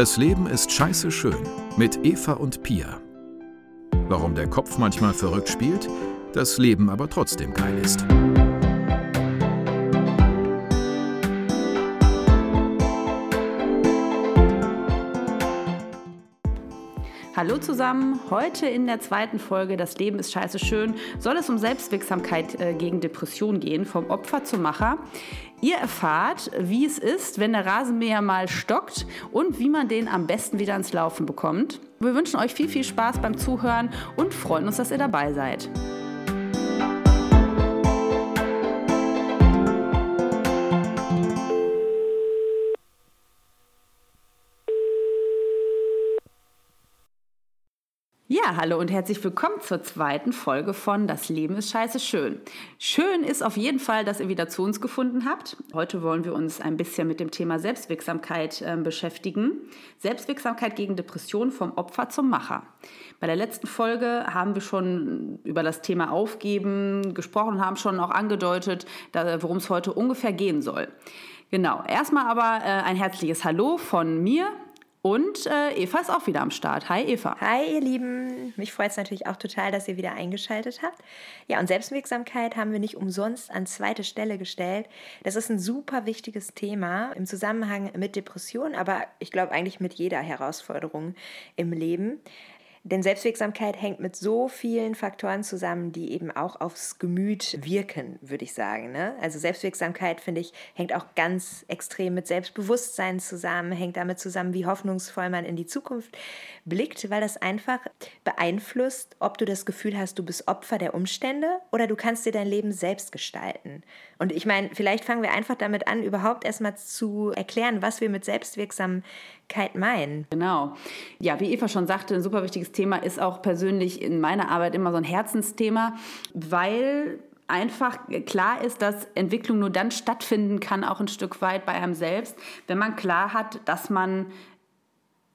Das Leben ist scheiße schön mit Eva und Pia. Warum der Kopf manchmal verrückt spielt, das Leben aber trotzdem geil ist. Hallo zusammen, heute in der zweiten Folge Das Leben ist scheiße schön soll es um Selbstwirksamkeit äh, gegen Depression gehen, vom Opfer zum Macher. Ihr erfahrt, wie es ist, wenn der Rasenmäher mal stockt und wie man den am besten wieder ans Laufen bekommt. Wir wünschen euch viel, viel Spaß beim Zuhören und freuen uns, dass ihr dabei seid. Hallo und herzlich willkommen zur zweiten Folge von Das Leben ist scheiße schön. Schön ist auf jeden Fall, dass ihr wieder zu uns gefunden habt. Heute wollen wir uns ein bisschen mit dem Thema Selbstwirksamkeit äh, beschäftigen. Selbstwirksamkeit gegen Depression vom Opfer zum Macher. Bei der letzten Folge haben wir schon über das Thema Aufgeben gesprochen und haben schon auch angedeutet, worum es heute ungefähr gehen soll. Genau, erstmal aber äh, ein herzliches Hallo von mir, und äh, Eva ist auch wieder am Start. Hi Eva. Hi ihr Lieben. Mich freut es natürlich auch total, dass ihr wieder eingeschaltet habt. Ja, und Selbstwirksamkeit haben wir nicht umsonst an zweite Stelle gestellt. Das ist ein super wichtiges Thema im Zusammenhang mit Depressionen, aber ich glaube eigentlich mit jeder Herausforderung im Leben. Denn Selbstwirksamkeit hängt mit so vielen Faktoren zusammen, die eben auch aufs Gemüt wirken, würde ich sagen. Ne? Also Selbstwirksamkeit, finde ich, hängt auch ganz extrem mit Selbstbewusstsein zusammen, hängt damit zusammen, wie hoffnungsvoll man in die Zukunft blickt, weil das einfach beeinflusst, ob du das Gefühl hast, du bist Opfer der Umstände oder du kannst dir dein Leben selbst gestalten. Und ich meine, vielleicht fangen wir einfach damit an, überhaupt erstmal zu erklären, was wir mit Selbstwirksamkeit meinen. Genau. Ja, wie Eva schon sagte, ein super wichtiges Thema ist auch persönlich in meiner Arbeit immer so ein Herzensthema, weil einfach klar ist, dass Entwicklung nur dann stattfinden kann, auch ein Stück weit bei einem selbst, wenn man klar hat, dass man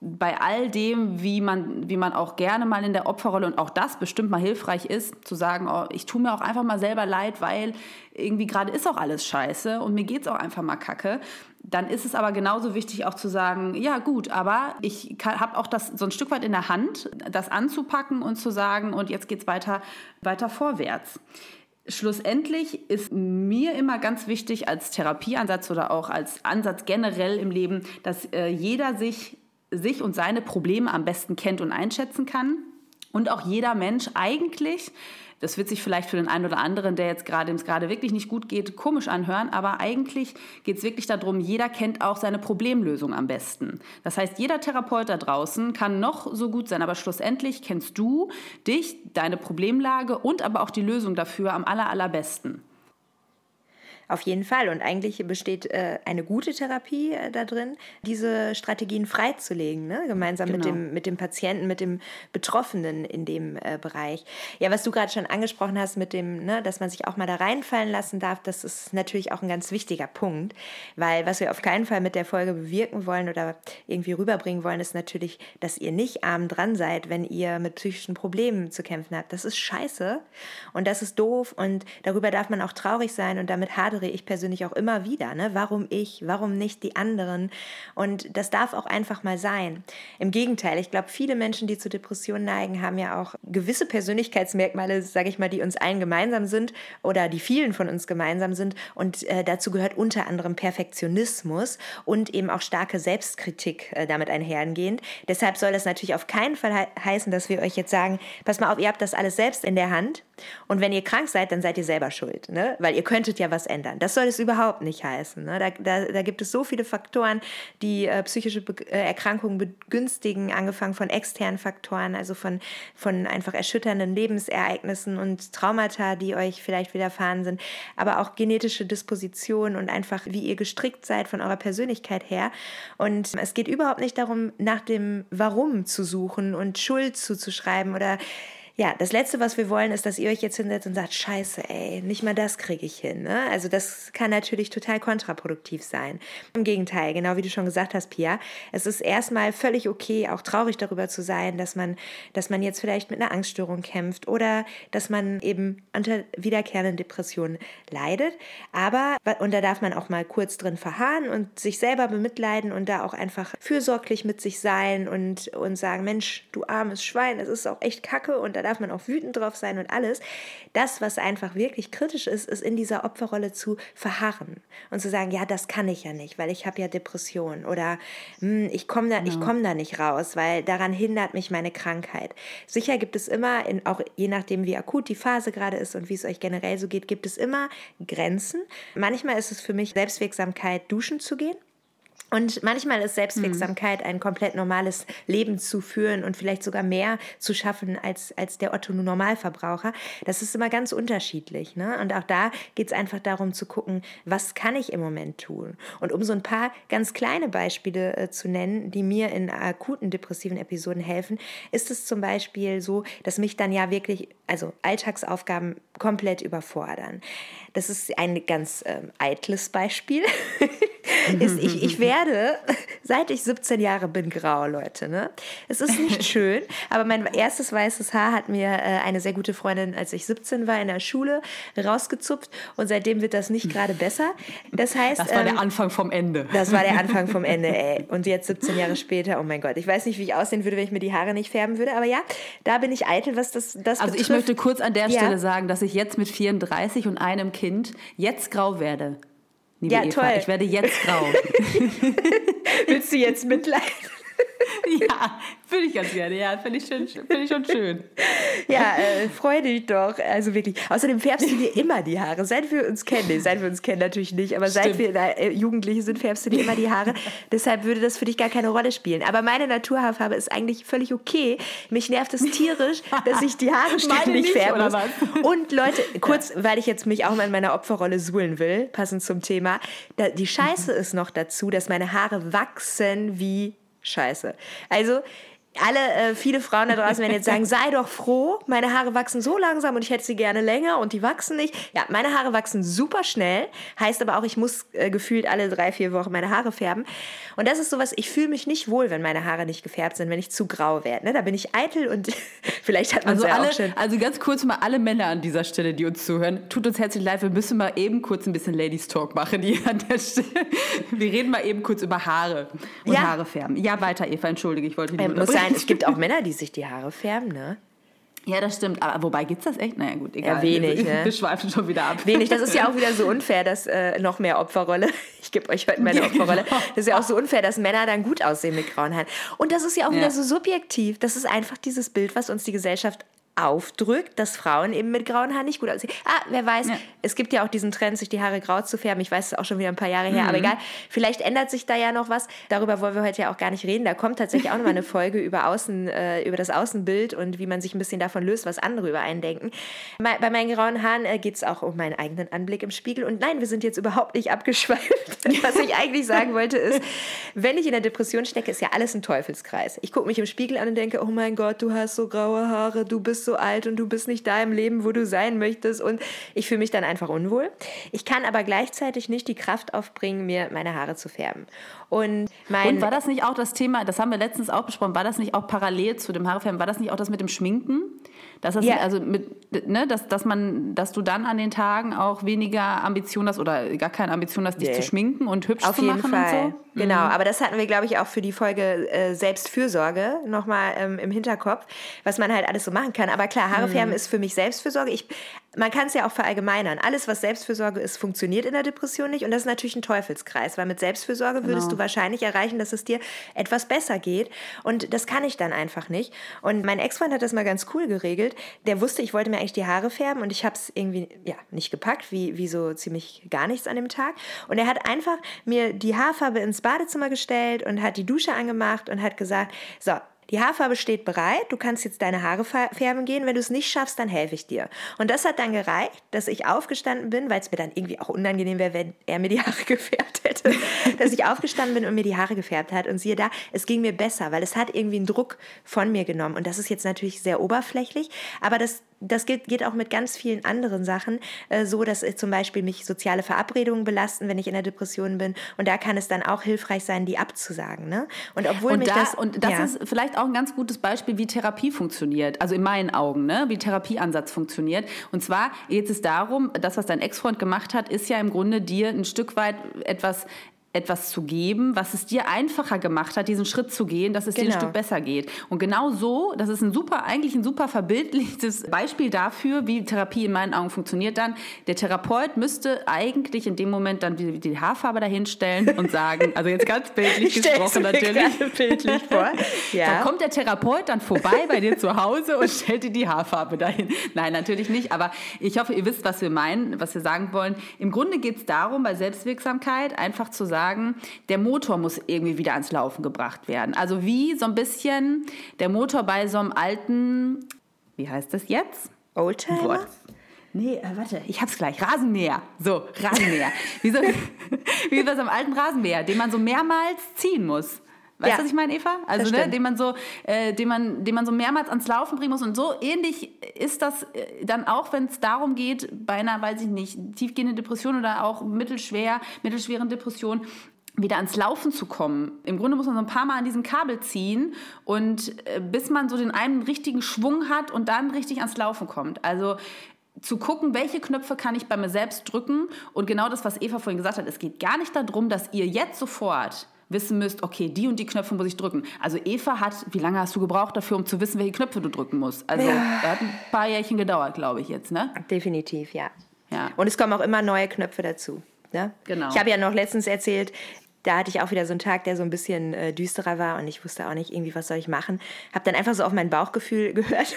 bei all dem, wie man, wie man auch gerne mal in der Opferrolle und auch das bestimmt mal hilfreich ist, zu sagen, oh, ich tue mir auch einfach mal selber leid, weil irgendwie gerade ist auch alles scheiße und mir geht es auch einfach mal kacke. Dann ist es aber genauso wichtig auch zu sagen, ja gut, aber ich habe auch das so ein Stück weit in der Hand, das anzupacken und zu sagen, und jetzt geht es weiter, weiter vorwärts. Schlussendlich ist mir immer ganz wichtig als Therapieansatz oder auch als Ansatz generell im Leben, dass äh, jeder sich sich und seine Probleme am besten kennt und einschätzen kann. Und auch jeder Mensch eigentlich, das wird sich vielleicht für den einen oder anderen, der jetzt gerade, dem es gerade wirklich nicht gut geht, komisch anhören, aber eigentlich geht es wirklich darum, jeder kennt auch seine Problemlösung am besten. Das heißt, jeder Therapeut da draußen kann noch so gut sein, aber schlussendlich kennst du dich, deine Problemlage und aber auch die Lösung dafür am aller, allerbesten. Auf jeden Fall. Und eigentlich besteht äh, eine gute Therapie äh, da drin, diese Strategien freizulegen, ne? gemeinsam genau. mit, dem, mit dem Patienten, mit dem Betroffenen in dem äh, Bereich. Ja, was du gerade schon angesprochen hast, mit dem, ne, dass man sich auch mal da reinfallen lassen darf, das ist natürlich auch ein ganz wichtiger Punkt, weil was wir auf keinen Fall mit der Folge bewirken wollen oder irgendwie rüberbringen wollen, ist natürlich, dass ihr nicht arm dran seid, wenn ihr mit psychischen Problemen zu kämpfen habt. Das ist scheiße und das ist doof und darüber darf man auch traurig sein und damit hart hadere ich persönlich auch immer wieder. Ne? Warum ich? Warum nicht die anderen? Und das darf auch einfach mal sein. Im Gegenteil, ich glaube, viele Menschen, die zu Depressionen neigen, haben ja auch gewisse Persönlichkeitsmerkmale, sage ich mal, die uns allen gemeinsam sind oder die vielen von uns gemeinsam sind. Und äh, dazu gehört unter anderem Perfektionismus und eben auch starke Selbstkritik äh, damit einhergehend. Deshalb soll das natürlich auf keinen Fall he heißen, dass wir euch jetzt sagen, pass mal auf, ihr habt das alles selbst in der Hand. Und wenn ihr krank seid, dann seid ihr selber schuld, ne? weil ihr könntet ja was ändern. Das soll es überhaupt nicht heißen. Ne? Da, da, da, gibt es so viele Faktoren, die äh, psychische Be äh, Erkrankungen begünstigen, angefangen von externen Faktoren, also von, von einfach erschütternden Lebensereignissen und Traumata, die euch vielleicht widerfahren sind, aber auch genetische Dispositionen und einfach, wie ihr gestrickt seid von eurer Persönlichkeit her. Und es geht überhaupt nicht darum, nach dem Warum zu suchen und Schuld zuzuschreiben oder ja, das Letzte, was wir wollen, ist, dass ihr euch jetzt hinsetzt und sagt, scheiße, ey, nicht mal das kriege ich hin. Ne? Also das kann natürlich total kontraproduktiv sein. Im Gegenteil, genau wie du schon gesagt hast, Pia, es ist erstmal völlig okay, auch traurig darüber zu sein, dass man, dass man jetzt vielleicht mit einer Angststörung kämpft oder dass man eben unter wiederkehrenden Depressionen leidet. Aber, und da darf man auch mal kurz drin verharren und sich selber bemitleiden und da auch einfach fürsorglich mit sich sein und, und sagen, Mensch, du armes Schwein, es ist auch echt kacke und da darf man auch wütend drauf sein und alles. Das, was einfach wirklich kritisch ist, ist in dieser Opferrolle zu verharren und zu sagen, ja, das kann ich ja nicht, weil ich habe ja Depression oder hm, ich komme da, genau. komm da nicht raus, weil daran hindert mich meine Krankheit. Sicher gibt es immer, in, auch je nachdem, wie akut die Phase gerade ist und wie es euch generell so geht, gibt es immer Grenzen. Manchmal ist es für mich Selbstwirksamkeit, duschen zu gehen. Und manchmal ist Selbstwirksamkeit ein komplett normales Leben zu führen und vielleicht sogar mehr zu schaffen als, als der Otto Normalverbraucher. Das ist immer ganz unterschiedlich. Ne? Und auch da geht es einfach darum zu gucken, was kann ich im Moment tun? Und um so ein paar ganz kleine Beispiele äh, zu nennen, die mir in akuten depressiven Episoden helfen, ist es zum Beispiel so, dass mich dann ja wirklich, also Alltagsaufgaben komplett überfordern. Das ist ein ganz ähm, eitles Beispiel. ist, ich, ich werde, seit ich 17 Jahre bin, grau, Leute. Ne? Es ist nicht schön, aber mein erstes weißes Haar hat mir äh, eine sehr gute Freundin, als ich 17 war, in der Schule rausgezupft und seitdem wird das nicht gerade besser. Das heißt. Das war ähm, der Anfang vom Ende. Das war der Anfang vom Ende, ey. Und jetzt 17 Jahre später, oh mein Gott. Ich weiß nicht, wie ich aussehen würde, wenn ich mir die Haare nicht färben würde, aber ja, da bin ich eitel, was das, das Also betrifft. ich möchte kurz an der Stelle ja. sagen, dass ich jetzt mit 34 und einem Kind jetzt grau werde. Liebe ja, Eva, toll. ich werde jetzt grau. Willst du jetzt mitleiden? ja, würde ich ganz gerne. Ja, finde ich, find ich schon schön. Ja, äh, freu dich doch. Also wirklich. Außerdem färbst du dir immer die Haare. Seit wir uns kennen, nee, seit wir uns kennen natürlich nicht, aber Stimmt. seit wir äh, Jugendliche sind, färbst du dir immer die Haare. Deshalb würde das für dich gar keine Rolle spielen. Aber meine Naturhaarfarbe ist eigentlich völlig okay. Mich nervt es tierisch, dass ich die Haare ständig färben muss. Und Leute, kurz, weil ich jetzt mich auch mal in meiner Opferrolle suhlen will, passend zum Thema, da, die Scheiße mhm. ist noch dazu, dass meine Haare wachsen wie Scheiße. Also alle, äh, viele Frauen da draußen werden jetzt sagen, sei doch froh, meine Haare wachsen so langsam und ich hätte sie gerne länger und die wachsen nicht. Ja, meine Haare wachsen super schnell, heißt aber auch, ich muss äh, gefühlt alle drei, vier Wochen meine Haare färben. Und das ist sowas, ich fühle mich nicht wohl, wenn meine Haare nicht gefärbt sind, wenn ich zu grau werde. Ne? Da bin ich eitel und vielleicht hat man also ja alle, auch schon. Also ganz kurz mal alle Männer an dieser Stelle, die uns zuhören, tut uns herzlich leid, wir müssen mal eben kurz ein bisschen Ladies Talk machen hier an der Stelle. Wir reden mal eben kurz über Haare und ja. Haare färben. Ja, weiter, Eva, entschuldige, ich wollte nicht ähm, muss sein, Es gibt auch Männer, die sich die Haare färben, ne? Ja, das stimmt. Aber wobei gibt es das echt? Naja, gut, egal. Ja, wenig. Wir, ne? wir schweifen schon wieder ab. Wenig. Das ist ja auch wieder so unfair, dass äh, noch mehr Opferrolle. Ich gebe euch heute meine Opferrolle. Genau. Das ist ja auch so unfair, dass Männer dann gut aussehen mit grauen Haaren. Und das ist ja auch ja. wieder so subjektiv. Das ist einfach dieses Bild, was uns die Gesellschaft aufdrückt, dass Frauen eben mit grauen Haaren nicht gut aussehen. Ah, wer weiß, ja. es gibt ja auch diesen Trend, sich die Haare grau zu färben. Ich weiß es auch schon wieder ein paar Jahre her, mhm. aber egal. Vielleicht ändert sich da ja noch was. Darüber wollen wir heute ja auch gar nicht reden. Da kommt tatsächlich auch noch mal eine Folge über Außen, äh, über das Außenbild und wie man sich ein bisschen davon löst, was andere über einen denken. Bei meinen grauen Haaren äh, geht es auch um meinen eigenen Anblick im Spiegel. Und nein, wir sind jetzt überhaupt nicht abgeschweift. was ich eigentlich sagen wollte ist, wenn ich in der Depression stecke, ist ja alles ein Teufelskreis. Ich gucke mich im Spiegel an und denke, oh mein Gott, du hast so graue Haare, du bist so alt und du bist nicht da im Leben, wo du sein möchtest und ich fühle mich dann einfach unwohl. Ich kann aber gleichzeitig nicht die Kraft aufbringen, mir meine Haare zu färben. Und, und war das nicht auch das Thema, das haben wir letztens auch besprochen, war das nicht auch parallel zu dem Haarefärben, war das nicht auch das mit dem Schminken? Dass, das ja. also mit, ne, dass, dass, man, dass du dann an den Tagen auch weniger Ambition hast oder gar keine Ambition hast, dich nee. zu schminken und hübsch Auf zu machen Fall. und so? Genau, mhm. aber das hatten wir, glaube ich, auch für die Folge äh, Selbstfürsorge nochmal ähm, im Hinterkopf, was man halt alles so machen kann. Aber klar, Haare färben mhm. ist für mich Selbstfürsorge. Ich, man kann es ja auch verallgemeinern. Alles, was Selbstfürsorge ist, funktioniert in der Depression nicht. Und das ist natürlich ein Teufelskreis, weil mit Selbstfürsorge genau. würdest du wahrscheinlich erreichen, dass es dir etwas besser geht. Und das kann ich dann einfach nicht. Und mein Ex-Freund hat das mal ganz cool geregelt. Der wusste, ich wollte mir eigentlich die Haare färben und ich habe es irgendwie ja, nicht gepackt, wie, wie so ziemlich gar nichts an dem Tag. Und er hat einfach mir die Haarfarbe ins Badezimmer gestellt und hat die Dusche angemacht und hat gesagt, so, die Haarfarbe steht bereit, du kannst jetzt deine Haare färben gehen, wenn du es nicht schaffst, dann helfe ich dir. Und das hat dann gereicht, dass ich aufgestanden bin, weil es mir dann irgendwie auch unangenehm wäre, wenn er mir die Haare gefärbt hätte, dass ich aufgestanden bin und mir die Haare gefärbt hat. Und siehe da, es ging mir besser, weil es hat irgendwie einen Druck von mir genommen. Und das ist jetzt natürlich sehr oberflächlich, aber das das geht, geht auch mit ganz vielen anderen Sachen äh, so, dass äh, zum Beispiel mich soziale Verabredungen belasten, wenn ich in der Depression bin. Und da kann es dann auch hilfreich sein, die abzusagen. Ne? Und obwohl und mich da, das und das ja. ist vielleicht auch ein ganz gutes Beispiel, wie Therapie funktioniert. Also in meinen Augen, ne? wie Therapieansatz funktioniert. Und zwar geht es darum, das, was dein Ex-Freund gemacht hat, ist ja im Grunde dir ein Stück weit etwas etwas zu geben, was es dir einfacher gemacht hat, diesen Schritt zu gehen, dass es genau. dir ein genau. Stück besser geht. Und genau so, das ist ein super, eigentlich ein super verbildliches Beispiel dafür, wie Therapie in meinen Augen funktioniert dann. Der Therapeut müsste eigentlich in dem Moment dann die, die Haarfarbe dahinstellen und sagen, also jetzt ganz bildlich gesprochen natürlich. bildlich vor. Ja. Da kommt der Therapeut dann vorbei bei dir zu Hause und stellt dir die Haarfarbe dahin. Nein, natürlich nicht, aber ich hoffe, ihr wisst, was wir meinen, was wir sagen wollen. Im Grunde geht es darum, bei Selbstwirksamkeit einfach zu sagen, sagen, der Motor muss irgendwie wieder ans Laufen gebracht werden. Also wie so ein bisschen der Motor bei so einem alten, wie heißt das jetzt? Oldtimer? Nee, äh, warte, ich hab's gleich. Rasenmäher. So, Rasenmäher. wie, so, wie bei so einem alten Rasenmäher, den man so mehrmals ziehen muss. Weißt du, ja. was ich meine, Eva? Also, ne, den man so, äh, den man, den man so mehrmals ans Laufen bringen muss. Und so ähnlich ist das äh, dann auch, wenn es darum geht, bei einer, weiß ich nicht, tiefgehende Depression oder auch mittelschwer, mittelschweren Depression, wieder ans Laufen zu kommen. Im Grunde muss man so ein paar Mal an diesem Kabel ziehen und äh, bis man so den einen richtigen Schwung hat und dann richtig ans Laufen kommt. Also zu gucken, welche Knöpfe kann ich bei mir selbst drücken und genau das, was Eva vorhin gesagt hat, es geht gar nicht darum, dass ihr jetzt sofort wissen müsst, okay, die und die Knöpfe muss ich drücken. Also Eva hat, wie lange hast du gebraucht dafür, um zu wissen, welche Knöpfe du drücken musst? Also ja. da hat ein paar Jährchen gedauert, glaube ich jetzt, ne? Definitiv, ja. ja. Und es kommen auch immer neue Knöpfe dazu. Ne? Genau. Ich habe ja noch letztens erzählt, da hatte ich auch wieder so einen Tag, der so ein bisschen äh, düsterer war und ich wusste auch nicht irgendwie, was soll ich machen. Habe dann einfach so auf mein Bauchgefühl gehört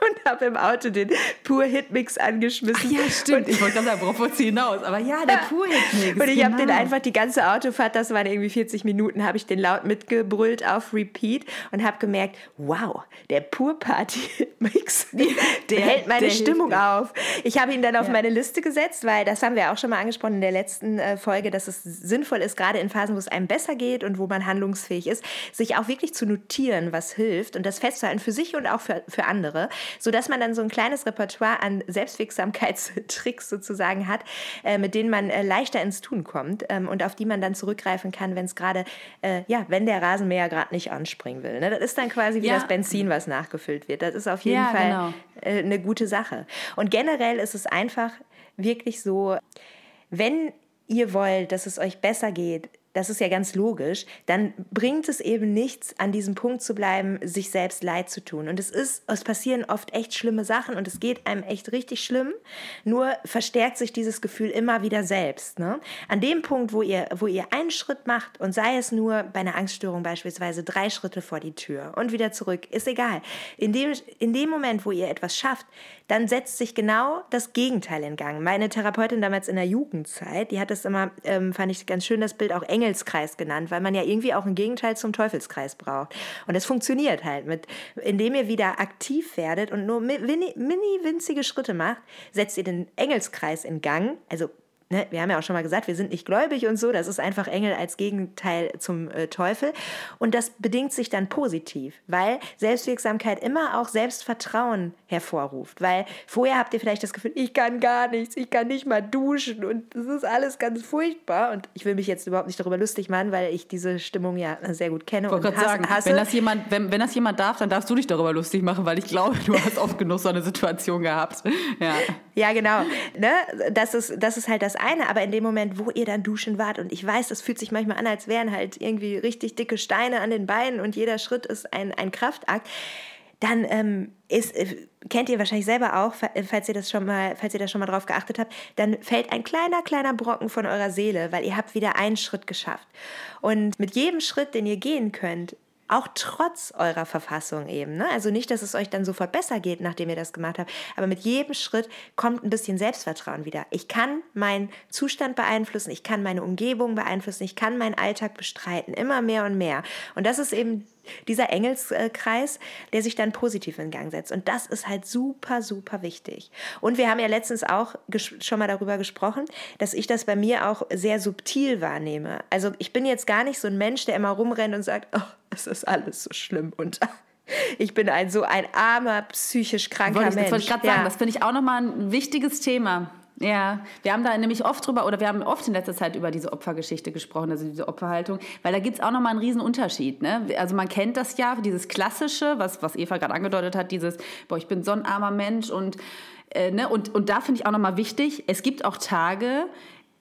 und habe im Auto den Pur Hit Mix angeschmissen. Ach ja, stimmt. Und ich wollte gerade sagen, worauf wolltest hinaus? Aber ja, der Pur Hit Mix. Und ich genau. habe den einfach die ganze Autofahrt, das waren irgendwie 40 Minuten, habe ich den laut mitgebrüllt auf Repeat und habe gemerkt, wow, der Pur Party Mix, der, der hält meine der Stimmung auf. Ich habe ihn dann auf ja. meine Liste gesetzt, weil das haben wir auch schon mal angesprochen in der letzten äh, Folge, dass es sinnvoll ist, gerade in Phasen, wo es einem besser geht und wo man handlungsfähig ist, sich auch wirklich zu notieren, was hilft und das festzuhalten für sich und auch für, für andere sodass man dann so ein kleines Repertoire an Selbstwirksamkeitstricks sozusagen hat, äh, mit denen man äh, leichter ins Tun kommt ähm, und auf die man dann zurückgreifen kann, wenn es gerade, äh, ja, wenn der Rasenmäher gerade nicht anspringen will. Ne? Das ist dann quasi wie ja. das Benzin, was nachgefüllt wird. Das ist auf jeden ja, Fall genau. Äh, eine gute Sache. Und generell ist es einfach wirklich so, wenn ihr wollt, dass es euch besser geht, das ist ja ganz logisch, dann bringt es eben nichts, an diesem Punkt zu bleiben, sich selbst leid zu tun. Und es ist, es passieren oft echt schlimme Sachen und es geht einem echt richtig schlimm. Nur verstärkt sich dieses Gefühl immer wieder selbst. Ne? An dem Punkt, wo ihr, wo ihr einen Schritt macht und sei es nur bei einer Angststörung beispielsweise drei Schritte vor die Tür und wieder zurück, ist egal. In dem, in dem Moment, wo ihr etwas schafft, dann setzt sich genau das Gegenteil in Gang. Meine Therapeutin damals in der Jugendzeit, die hat das immer, ähm, fand ich ganz schön, das Bild auch Engelskreis genannt, weil man ja irgendwie auch ein Gegenteil zum Teufelskreis braucht. Und es funktioniert halt mit, indem ihr wieder aktiv werdet und nur mini, mini winzige Schritte macht, setzt ihr den Engelskreis in Gang. Also ne, wir haben ja auch schon mal gesagt, wir sind nicht gläubig und so, das ist einfach Engel als Gegenteil zum äh, Teufel. Und das bedingt sich dann positiv, weil Selbstwirksamkeit immer auch Selbstvertrauen hervorruft. Weil vorher habt ihr vielleicht das Gefühl, ich kann gar nichts, ich kann nicht mal duschen und das ist alles ganz furchtbar. Und ich will mich jetzt überhaupt nicht darüber lustig machen, weil ich diese Stimmung ja sehr gut kenne. Ich wollte gerade sagen, hasse. Wenn, das jemand, wenn, wenn das jemand darf, dann darfst du dich darüber lustig machen, weil ich glaube, du hast oft genug so eine Situation gehabt. Ja, ja genau. Ne? Das, ist, das ist halt das eine, aber in dem Moment, wo ihr dann duschen wart, und ich weiß, das fühlt sich manchmal an, als wären halt irgendwie richtig dicke Steine an den Beinen und jeder Schritt ist ein, ein Kraftakt, dann ähm, ist, äh, kennt ihr wahrscheinlich selber auch, falls ihr das schon mal, falls ihr da schon mal drauf geachtet habt, dann fällt ein kleiner, kleiner Brocken von eurer Seele, weil ihr habt wieder einen Schritt geschafft. Und mit jedem Schritt, den ihr gehen könnt, auch trotz eurer Verfassung eben. Ne? Also nicht, dass es euch dann sofort besser geht, nachdem ihr das gemacht habt, aber mit jedem Schritt kommt ein bisschen Selbstvertrauen wieder. Ich kann meinen Zustand beeinflussen, ich kann meine Umgebung beeinflussen, ich kann meinen Alltag bestreiten, immer mehr und mehr. Und das ist eben dieser Engelskreis, der sich dann positiv in Gang setzt. Und das ist halt super, super wichtig. Und wir haben ja letztens auch schon mal darüber gesprochen, dass ich das bei mir auch sehr subtil wahrnehme. Also ich bin jetzt gar nicht so ein Mensch, der immer rumrennt und sagt, oh, es ist alles so schlimm und ich bin ein so ein armer, psychisch kranker wollte ich, Mensch. Das wollte ich gerade ja. sagen, das finde ich auch nochmal ein wichtiges Thema. Ja, wir haben da nämlich oft drüber, oder wir haben oft in letzter Zeit über diese Opfergeschichte gesprochen, also diese Opferhaltung, weil da gibt es auch nochmal einen riesen Unterschied. Ne? Also man kennt das ja, dieses Klassische, was, was Eva gerade angedeutet hat, dieses, boah, ich bin so ein armer Mensch und, äh, ne? und, und da finde ich auch nochmal wichtig, es gibt auch Tage,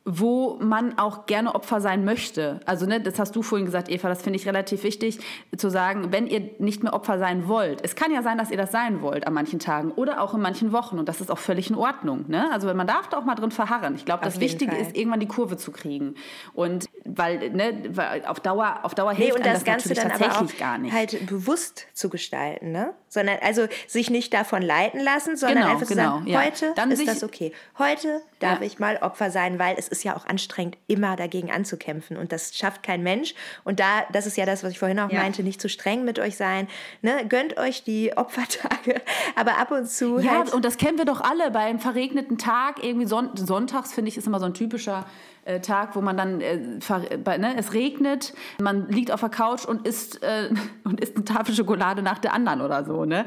wo man auch gerne Opfer sein möchte. Also, ne, das hast du vorhin gesagt, Eva, das finde ich relativ wichtig, zu sagen, wenn ihr nicht mehr Opfer sein wollt. Es kann ja sein, dass ihr das sein wollt an manchen Tagen oder auch in manchen Wochen und das ist auch völlig in Ordnung. Ne? Also, man darf da auch mal drin verharren. Ich glaube, das Wichtige Fall. ist, irgendwann die Kurve zu kriegen. Und weil, ne, weil auf Dauer, auf Dauer nee, hilft und das, das Ganze dann aber auch gar nicht. halt bewusst zu gestalten, ne? Sondern also sich nicht davon leiten lassen, sondern genau, einfach genau, sagen, ja. heute dann ist das okay. Heute darf ja. ich mal Opfer sein, weil es ist ja auch anstrengend, immer dagegen anzukämpfen. Und das schafft kein Mensch. Und da, das ist ja das, was ich vorhin auch ja. meinte, nicht zu streng mit euch sein. Ne? Gönnt euch die Opfertage, aber ab und zu. Ja, halt und das kennen wir doch alle beim verregneten Tag. Irgendwie Son sonntags, finde ich, ist immer so ein typischer äh, Tag, wo man dann, äh, bei, ne, es regnet, man liegt auf der Couch und isst, äh, und isst eine Tafel Schokolade nach der anderen oder so. Ne?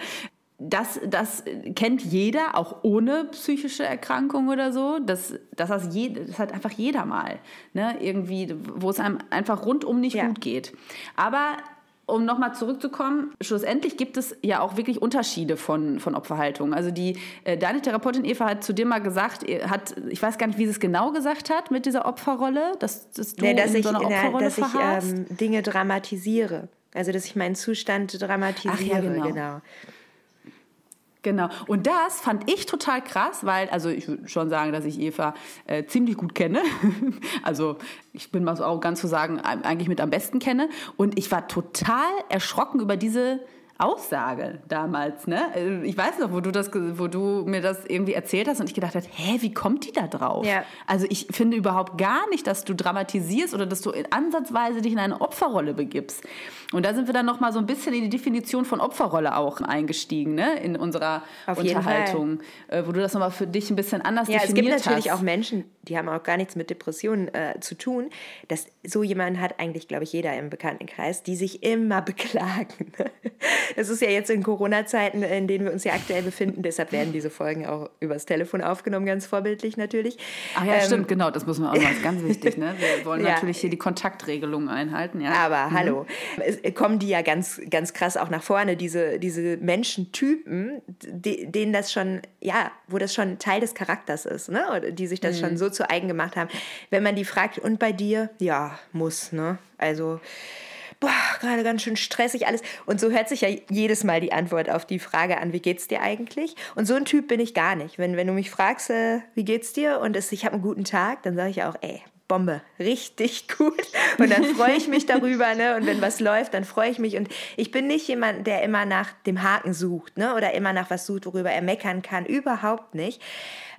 Das, das kennt jeder, auch ohne psychische Erkrankung oder so. Das, das, das, je, das hat einfach jeder mal. Ne? Irgendwie, wo es einem einfach rundum nicht ja. gut geht. Aber um nochmal zurückzukommen, schlussendlich gibt es ja auch wirklich Unterschiede von, von Opferhaltung. Also die, äh, deine Therapeutin Eva hat zu dir mal gesagt, hat, ich weiß gar nicht, wie sie es genau gesagt hat mit dieser Opferrolle, dass, dass du nee, dass in ich, so einer Opferrolle dass ich ähm, Dinge dramatisiere. Also dass ich meinen Zustand dramatisiere. Ach ja, genau. genau. Genau. Und das fand ich total krass, weil, also ich würde schon sagen, dass ich Eva äh, ziemlich gut kenne. also ich bin mal so auch ganz zu sagen, eigentlich mit am besten kenne. Und ich war total erschrocken über diese Aussage damals, ne? Äh, ich weiß noch, wo du das, wo du mir das irgendwie erzählt hast und ich gedacht habe, hä, wie kommt die da drauf? Ja. Also ich finde überhaupt gar nicht, dass du dramatisierst oder dass du in ansatzweise dich in eine Opferrolle begibst. Und da sind wir dann noch mal so ein bisschen in die Definition von Opferrolle auch eingestiegen, ne? In unserer Auf Unterhaltung, äh, wo du das noch mal für dich ein bisschen anders ja, definiert hast. Ja, es gibt natürlich hast. auch Menschen, die haben auch gar nichts mit Depressionen äh, zu tun. Dass so jemand hat eigentlich, glaube ich, jeder im Bekanntenkreis, die sich immer beklagen. Es ist ja jetzt in Corona-Zeiten, in denen wir uns ja aktuell befinden, deshalb werden diese Folgen auch übers Telefon aufgenommen, ganz vorbildlich natürlich. Ach ja, ähm, stimmt, genau, das muss man auch noch, ganz wichtig. Ne? Wir wollen ja. natürlich hier die Kontaktregelungen einhalten. Ja. Aber mhm. hallo, es kommen die ja ganz, ganz krass auch nach vorne, diese, diese Menschentypen, die, denen das schon, ja, wo das schon Teil des Charakters ist, ne? Oder die sich das mhm. schon so zu eigen gemacht haben. Wenn man die fragt, und bei dir? Ja, muss, ne? Also boah, gerade ganz schön stressig alles. Und so hört sich ja jedes Mal die Antwort auf die Frage an, wie geht's dir eigentlich? Und so ein Typ bin ich gar nicht. Wenn, wenn du mich fragst, äh, wie geht's dir und es, ich habe einen guten Tag, dann sage ich auch, ey, Bombe, richtig gut. Und dann freue ich mich darüber, ne? Und wenn was läuft, dann freue ich mich. Und ich bin nicht jemand, der immer nach dem Haken sucht, ne? Oder immer nach was sucht, worüber er meckern kann. Überhaupt nicht.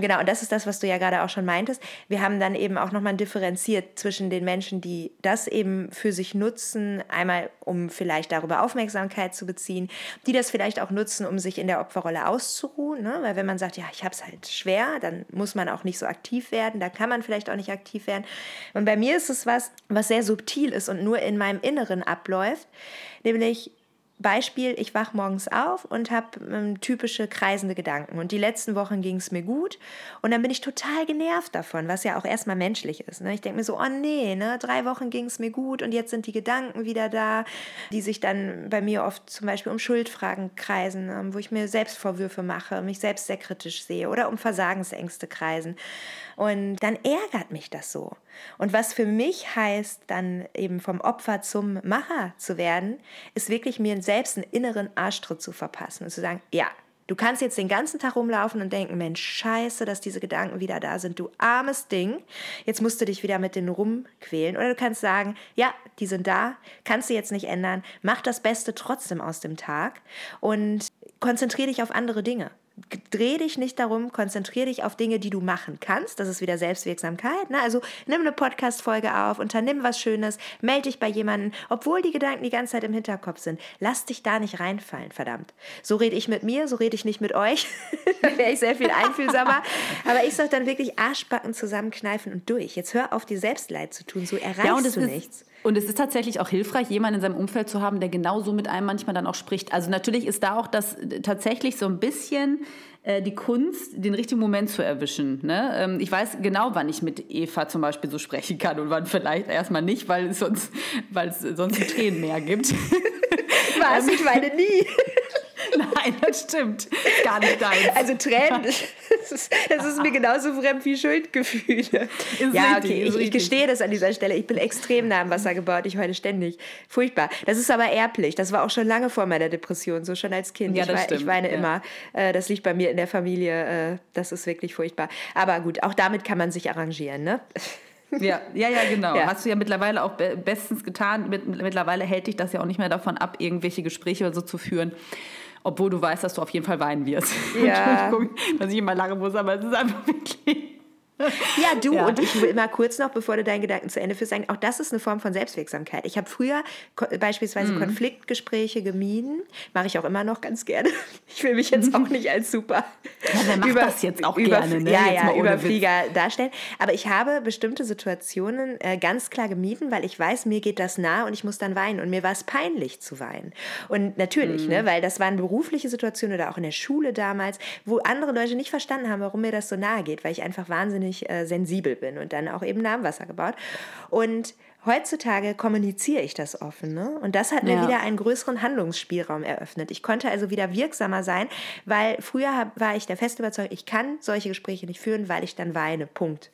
Genau, und das ist das, was du ja gerade auch schon meintest. Wir haben dann eben auch nochmal differenziert zwischen den Menschen, die das eben für sich nutzen, einmal um vielleicht darüber Aufmerksamkeit zu beziehen, die das vielleicht auch nutzen, um sich in der Opferrolle auszuruhen. Ne? Weil wenn man sagt, ja, ich habe es halt schwer, dann muss man auch nicht so aktiv werden, da kann man vielleicht auch nicht aktiv werden. Und bei mir ist es was, was sehr subtil ist und nur in meinem Inneren abläuft, nämlich Beispiel, ich wach morgens auf und habe ähm, typische kreisende Gedanken. Und die letzten Wochen ging es mir gut. Und dann bin ich total genervt davon, was ja auch erstmal menschlich ist. Ne? Ich denke mir so, oh nee, ne? drei Wochen ging es mir gut und jetzt sind die Gedanken wieder da, die sich dann bei mir oft zum Beispiel um Schuldfragen kreisen, ähm, wo ich mir Selbstvorwürfe mache, mich selbst sehr kritisch sehe oder um Versagensängste kreisen. Und dann ärgert mich das so. Und was für mich heißt, dann eben vom Opfer zum Macher zu werden, ist wirklich mir selbst einen inneren Arschtritt zu verpassen und zu sagen, ja, Du kannst jetzt den ganzen Tag rumlaufen und denken, Mensch, scheiße, dass diese Gedanken wieder da sind, du armes Ding. Jetzt musst du dich wieder mit denen rumquälen. Oder du kannst sagen, ja, die sind da, kannst du jetzt nicht ändern, mach das Beste trotzdem aus dem Tag und konzentriere dich auf andere Dinge dreh dich nicht darum, konzentriere dich auf Dinge, die du machen kannst. Das ist wieder Selbstwirksamkeit. Ne? Also nimm eine Podcast-Folge auf, unternimm was Schönes, melde dich bei jemandem, obwohl die Gedanken die ganze Zeit im Hinterkopf sind. Lass dich da nicht reinfallen, verdammt. So rede ich mit mir, so rede ich nicht mit euch. da wäre ich sehr viel einfühlsamer. Aber ich sage dann wirklich Arschbacken zusammenkneifen und durch. Jetzt hör auf, dir Selbstleid zu tun, so erreichst ja, du nichts. Und es ist tatsächlich auch hilfreich, jemanden in seinem Umfeld zu haben, der genauso mit einem manchmal dann auch spricht. Also natürlich ist da auch das äh, tatsächlich so ein bisschen äh, die Kunst, den richtigen Moment zu erwischen. Ne? Ähm, ich weiß genau, wann ich mit Eva zum Beispiel so sprechen kann und wann vielleicht erstmal nicht, weil es sonst, weil es sonst Tränen mehr gibt. Was? Ich meine nie. Nein, das stimmt. Gar nicht deins. Also Tränen, das ist, das ist mir genauso fremd wie Schuldgefühle. Ist ja, okay, ich, ich, gestehe das an dieser Stelle. Ich bin extrem nah am Wasser gebaut. Ich heule ständig. Furchtbar. Das ist aber erblich. Das war auch schon lange vor meiner Depression, so schon als Kind. Ja, das ich, stimmt. ich weine ja. immer. Äh, das liegt bei mir in der Familie. Äh, das ist wirklich furchtbar. Aber gut, auch damit kann man sich arrangieren, ne? Ja, ja, ja, genau. Ja. Hast du ja mittlerweile auch bestens getan. Mittlerweile hält dich das ja auch nicht mehr davon ab, irgendwelche Gespräche oder so zu führen obwohl du weißt, dass du auf jeden Fall weinen wirst. Ja. Entschuldigung, dass ich immer lachen muss, aber es ist einfach wirklich. Ja, du, ja. und ich will immer kurz noch, bevor du deinen Gedanken zu Ende führst, sagen, auch das ist eine Form von Selbstwirksamkeit. Ich habe früher beispielsweise mhm. Konfliktgespräche gemieden, mache ich auch immer noch ganz gerne. Ich will mich jetzt auch nicht als super ja, wer macht über, das jetzt auch über, gerne, ne? Ja, ja, Überflieger Witz. darstellen. Aber ich habe bestimmte Situationen äh, ganz klar gemieden, weil ich weiß, mir geht das nah und ich muss dann weinen. Und mir war es peinlich zu weinen. Und natürlich, ne, mhm. ne, weil das waren berufliche Situationen oder auch in der Schule damals, wo andere Leute nicht verstanden haben, warum mir das so nahe geht, weil ich einfach wahnsinnig wahnsinnig äh, sensibel bin und dann auch eben nah am Wasser gebaut. Und Heutzutage kommuniziere ich das offen. Ne? Und das hat mir ja. wieder einen größeren Handlungsspielraum eröffnet. Ich konnte also wieder wirksamer sein, weil früher hab, war ich der fest überzeugt, ich kann solche Gespräche nicht führen, weil ich dann weine. Punkt.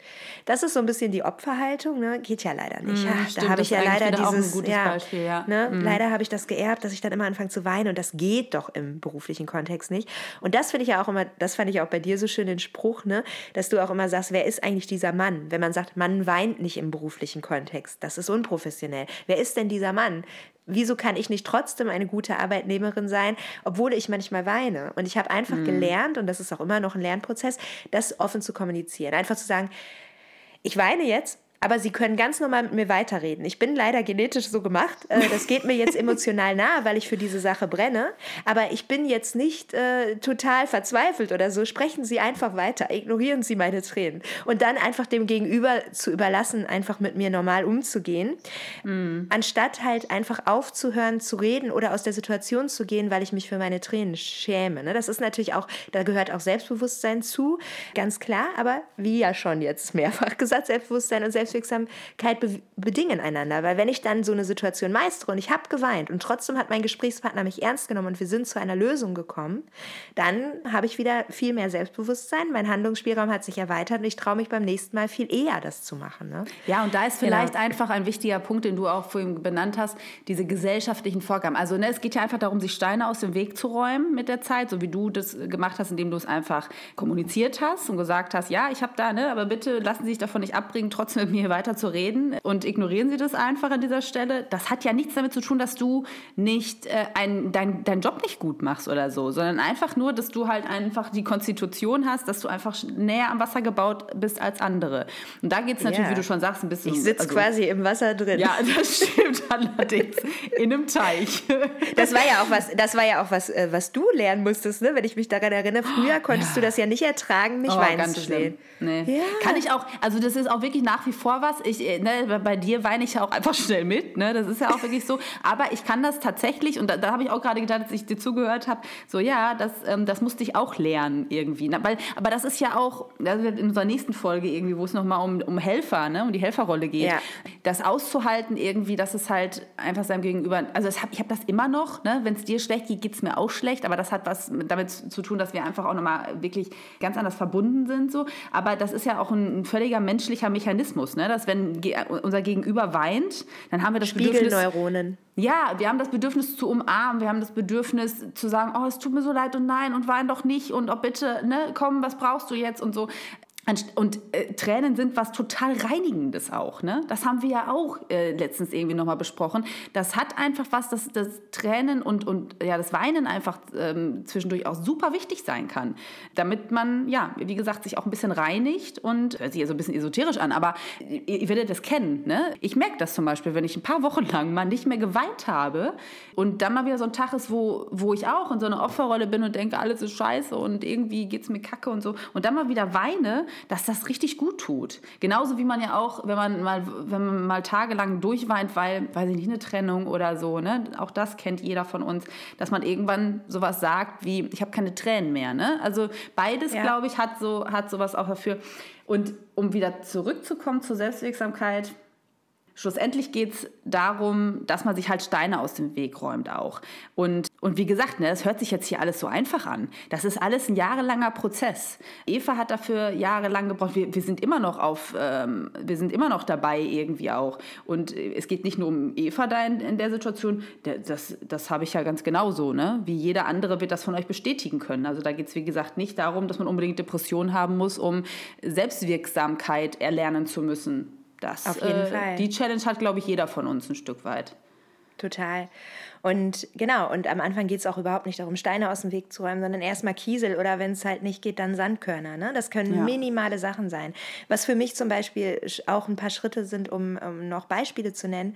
Das ist so ein bisschen die Opferhaltung. Ne? Geht ja leider nicht. Mm, ja, da habe ich ja leider dieses. Ja, Beispiel, ja. Ne? Mm. Leider habe ich das geerbt, dass ich dann immer anfange zu weinen und das geht doch im beruflichen Kontext nicht. Und das finde ich ja auch immer, das fand ich auch bei dir so schön den Spruch, ne? dass du auch immer sagst, wer ist eigentlich dieser Mann? Wenn man sagt, man weint nicht im beruflichen Kontext. Das ist unprofessionell. Wer ist denn dieser Mann? Wieso kann ich nicht trotzdem eine gute Arbeitnehmerin sein, obwohl ich manchmal weine? Und ich habe einfach mhm. gelernt, und das ist auch immer noch ein Lernprozess, das offen zu kommunizieren. Einfach zu sagen, ich weine jetzt, aber sie können ganz normal mit mir weiterreden. Ich bin leider genetisch so gemacht. Äh, das geht mir jetzt emotional nahe, weil ich für diese Sache brenne. Aber ich bin jetzt nicht äh, total verzweifelt oder so. Sprechen Sie einfach weiter. Ignorieren Sie meine Tränen. Und dann einfach dem Gegenüber zu überlassen, einfach mit mir normal umzugehen. Mhm. Anstatt halt einfach aufzuhören zu reden oder aus der Situation zu gehen, weil ich mich für meine Tränen schäme. Ne? Das ist natürlich auch, da gehört auch Selbstbewusstsein zu, ganz klar. Aber wie ja schon jetzt mehrfach gesagt, Selbstbewusstsein und Selbstbewusstsein Selbstwirksamkeit be bedingen einander. Weil wenn ich dann so eine Situation meistere und ich habe geweint und trotzdem hat mein Gesprächspartner mich ernst genommen und wir sind zu einer Lösung gekommen, dann habe ich wieder viel mehr Selbstbewusstsein, mein Handlungsspielraum hat sich erweitert und ich traue mich beim nächsten Mal viel eher, das zu machen. Ne? Ja, und da ist vielleicht genau. einfach ein wichtiger Punkt, den du auch vorhin benannt hast, diese gesellschaftlichen Vorgaben. Also ne, es geht ja einfach darum, sich Steine aus dem Weg zu räumen mit der Zeit, so wie du das gemacht hast, indem du es einfach kommuniziert hast und gesagt hast, ja, ich habe da, ne, aber bitte lassen Sie sich davon nicht abbringen, trotzdem mit mir hier weiter zu reden und ignorieren Sie das einfach an dieser Stelle. Das hat ja nichts damit zu tun, dass du nicht äh, ein, dein, deinen Job nicht gut machst oder so, sondern einfach nur, dass du halt einfach die Konstitution hast, dass du einfach näher am Wasser gebaut bist als andere. Und da geht es natürlich, yeah. wie du schon sagst, ein bisschen. Ich sitze also, quasi im Wasser drin. Ja, das stimmt allerdings. in einem Teich. Das war ja auch was, das war ja auch was, äh, was du lernen musstest, ne? wenn ich mich daran erinnere. Früher konntest ja. du das ja nicht ertragen, mich oh, weinen zu sehen. Nee. Ja. Kann ich auch, also das ist auch wirklich nach wie vor was. Ich, äh, ne, bei dir weine ich ja auch einfach schnell mit. Ne? Das ist ja auch wirklich so. Aber ich kann das tatsächlich, und da, da habe ich auch gerade gedacht, als ich dir zugehört habe, so ja, das, ähm, das musste ich auch lernen irgendwie. Ne? Weil, aber das ist ja auch, das in unserer nächsten Folge irgendwie, wo es nochmal um, um Helfer, ne? um die Helferrolle geht. Ja. Das auszuhalten irgendwie, dass es halt einfach seinem Gegenüber, also hab, ich habe das immer noch, ne? wenn es dir schlecht geht, geht es mir auch schlecht, aber das hat was damit zu tun, dass wir einfach auch nochmal wirklich ganz anders verbunden sind. So. Aber das ist ja auch ein, ein völliger menschlicher Mechanismus. Ne? dass wenn unser Gegenüber weint, dann haben wir das Bedürfnis... Spiegelneuronen. Ja, wir haben das Bedürfnis zu umarmen, wir haben das Bedürfnis zu sagen, oh, es tut mir so leid und nein und wein doch nicht und oh, bitte, ne, komm, was brauchst du jetzt und so. Und äh, Tränen sind was total Reinigendes auch. Ne? Das haben wir ja auch äh, letztens irgendwie nochmal besprochen. Das hat einfach was, dass das Tränen und, und ja, das Weinen einfach ähm, zwischendurch auch super wichtig sein kann. Damit man, ja, wie gesagt, sich auch ein bisschen reinigt und, hört sich ja so ein bisschen esoterisch an, aber ihr, ihr werdet das kennen. Ne? Ich merke das zum Beispiel, wenn ich ein paar Wochen lang mal nicht mehr geweint habe und dann mal wieder so ein Tag ist, wo, wo ich auch in so einer Opferrolle bin und denke, alles ist scheiße und irgendwie geht es mir kacke und so und dann mal wieder weine, dass das richtig gut tut. Genauso wie man ja auch, wenn man mal, wenn man mal tagelang durchweint, weil, weiß ich nicht, eine Trennung oder so, ne? Auch das kennt jeder von uns, dass man irgendwann sowas sagt wie, ich habe keine Tränen mehr, ne? Also beides, ja. glaube ich, hat so, hat sowas auch dafür. Und um wieder zurückzukommen zur Selbstwirksamkeit, schlussendlich geht es darum, dass man sich halt Steine aus dem Weg räumt auch. Und, und wie gesagt, ne, das hört sich jetzt hier alles so einfach an. Das ist alles ein jahrelanger Prozess. Eva hat dafür jahrelang gebraucht. Wir, wir sind immer noch auf, ähm, wir sind immer noch dabei irgendwie auch. Und es geht nicht nur um Eva da in, in der Situation. Das, das habe ich ja ganz genauso. Ne? Wie jeder andere wird das von euch bestätigen können. Also da geht es, wie gesagt, nicht darum, dass man unbedingt Depressionen haben muss, um Selbstwirksamkeit erlernen zu müssen. Das, Auf jeden äh, Fall. Die Challenge hat, glaube ich, jeder von uns ein Stück weit. Total. Und genau, und am Anfang geht es auch überhaupt nicht darum, Steine aus dem Weg zu räumen, sondern erstmal Kiesel oder wenn es halt nicht geht, dann Sandkörner. Ne? Das können ja. minimale Sachen sein. Was für mich zum Beispiel auch ein paar Schritte sind, um, um noch Beispiele zu nennen,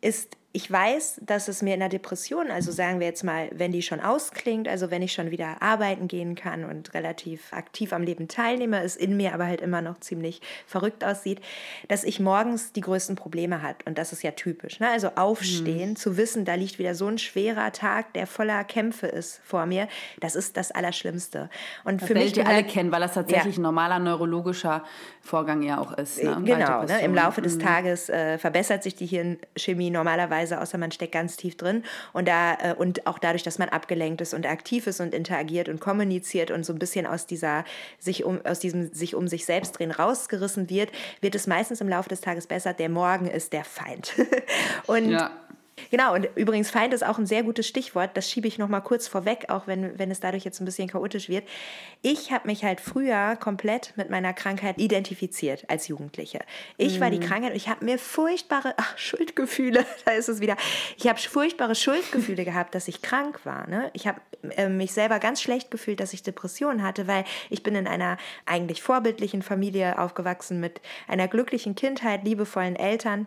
ist ich weiß, dass es mir in der Depression, also sagen wir jetzt mal, wenn die schon ausklingt, also wenn ich schon wieder arbeiten gehen kann und relativ aktiv am Leben teilnehme, es in mir aber halt immer noch ziemlich verrückt aussieht, dass ich morgens die größten Probleme hat. Und das ist ja typisch. Ne? Also aufstehen, mhm. zu wissen, da liegt wieder so ein schwerer Tag, der voller Kämpfe ist vor mir, das ist das Allerschlimmste. Und das für mich. Die alle kennen, weil das tatsächlich ja. ein normaler neurologischer Vorgang ja auch ist. Ne? Genau, ne? im Laufe des mhm. Tages äh, verbessert sich die Hirnchemie normalerweise Weise, außer man steckt ganz tief drin. Und, da, äh, und auch dadurch, dass man abgelenkt ist und aktiv ist und interagiert und kommuniziert und so ein bisschen aus, dieser, sich um, aus diesem sich um sich selbst drehen rausgerissen wird, wird es meistens im Laufe des Tages besser. Der Morgen ist der Feind. und ja. Genau, und übrigens Feind ist auch ein sehr gutes Stichwort. Das schiebe ich noch mal kurz vorweg, auch wenn, wenn es dadurch jetzt ein bisschen chaotisch wird. Ich habe mich halt früher komplett mit meiner Krankheit identifiziert als Jugendliche. Ich mhm. war die mhm. Krankheit und ich habe mir furchtbare ach, Schuldgefühle, da ist es wieder. Ich habe furchtbare Schuldgefühle gehabt, dass ich krank war. Ne? Ich habe äh, mich selber ganz schlecht gefühlt, dass ich Depressionen hatte, weil ich bin in einer eigentlich vorbildlichen Familie aufgewachsen mit einer glücklichen Kindheit, liebevollen Eltern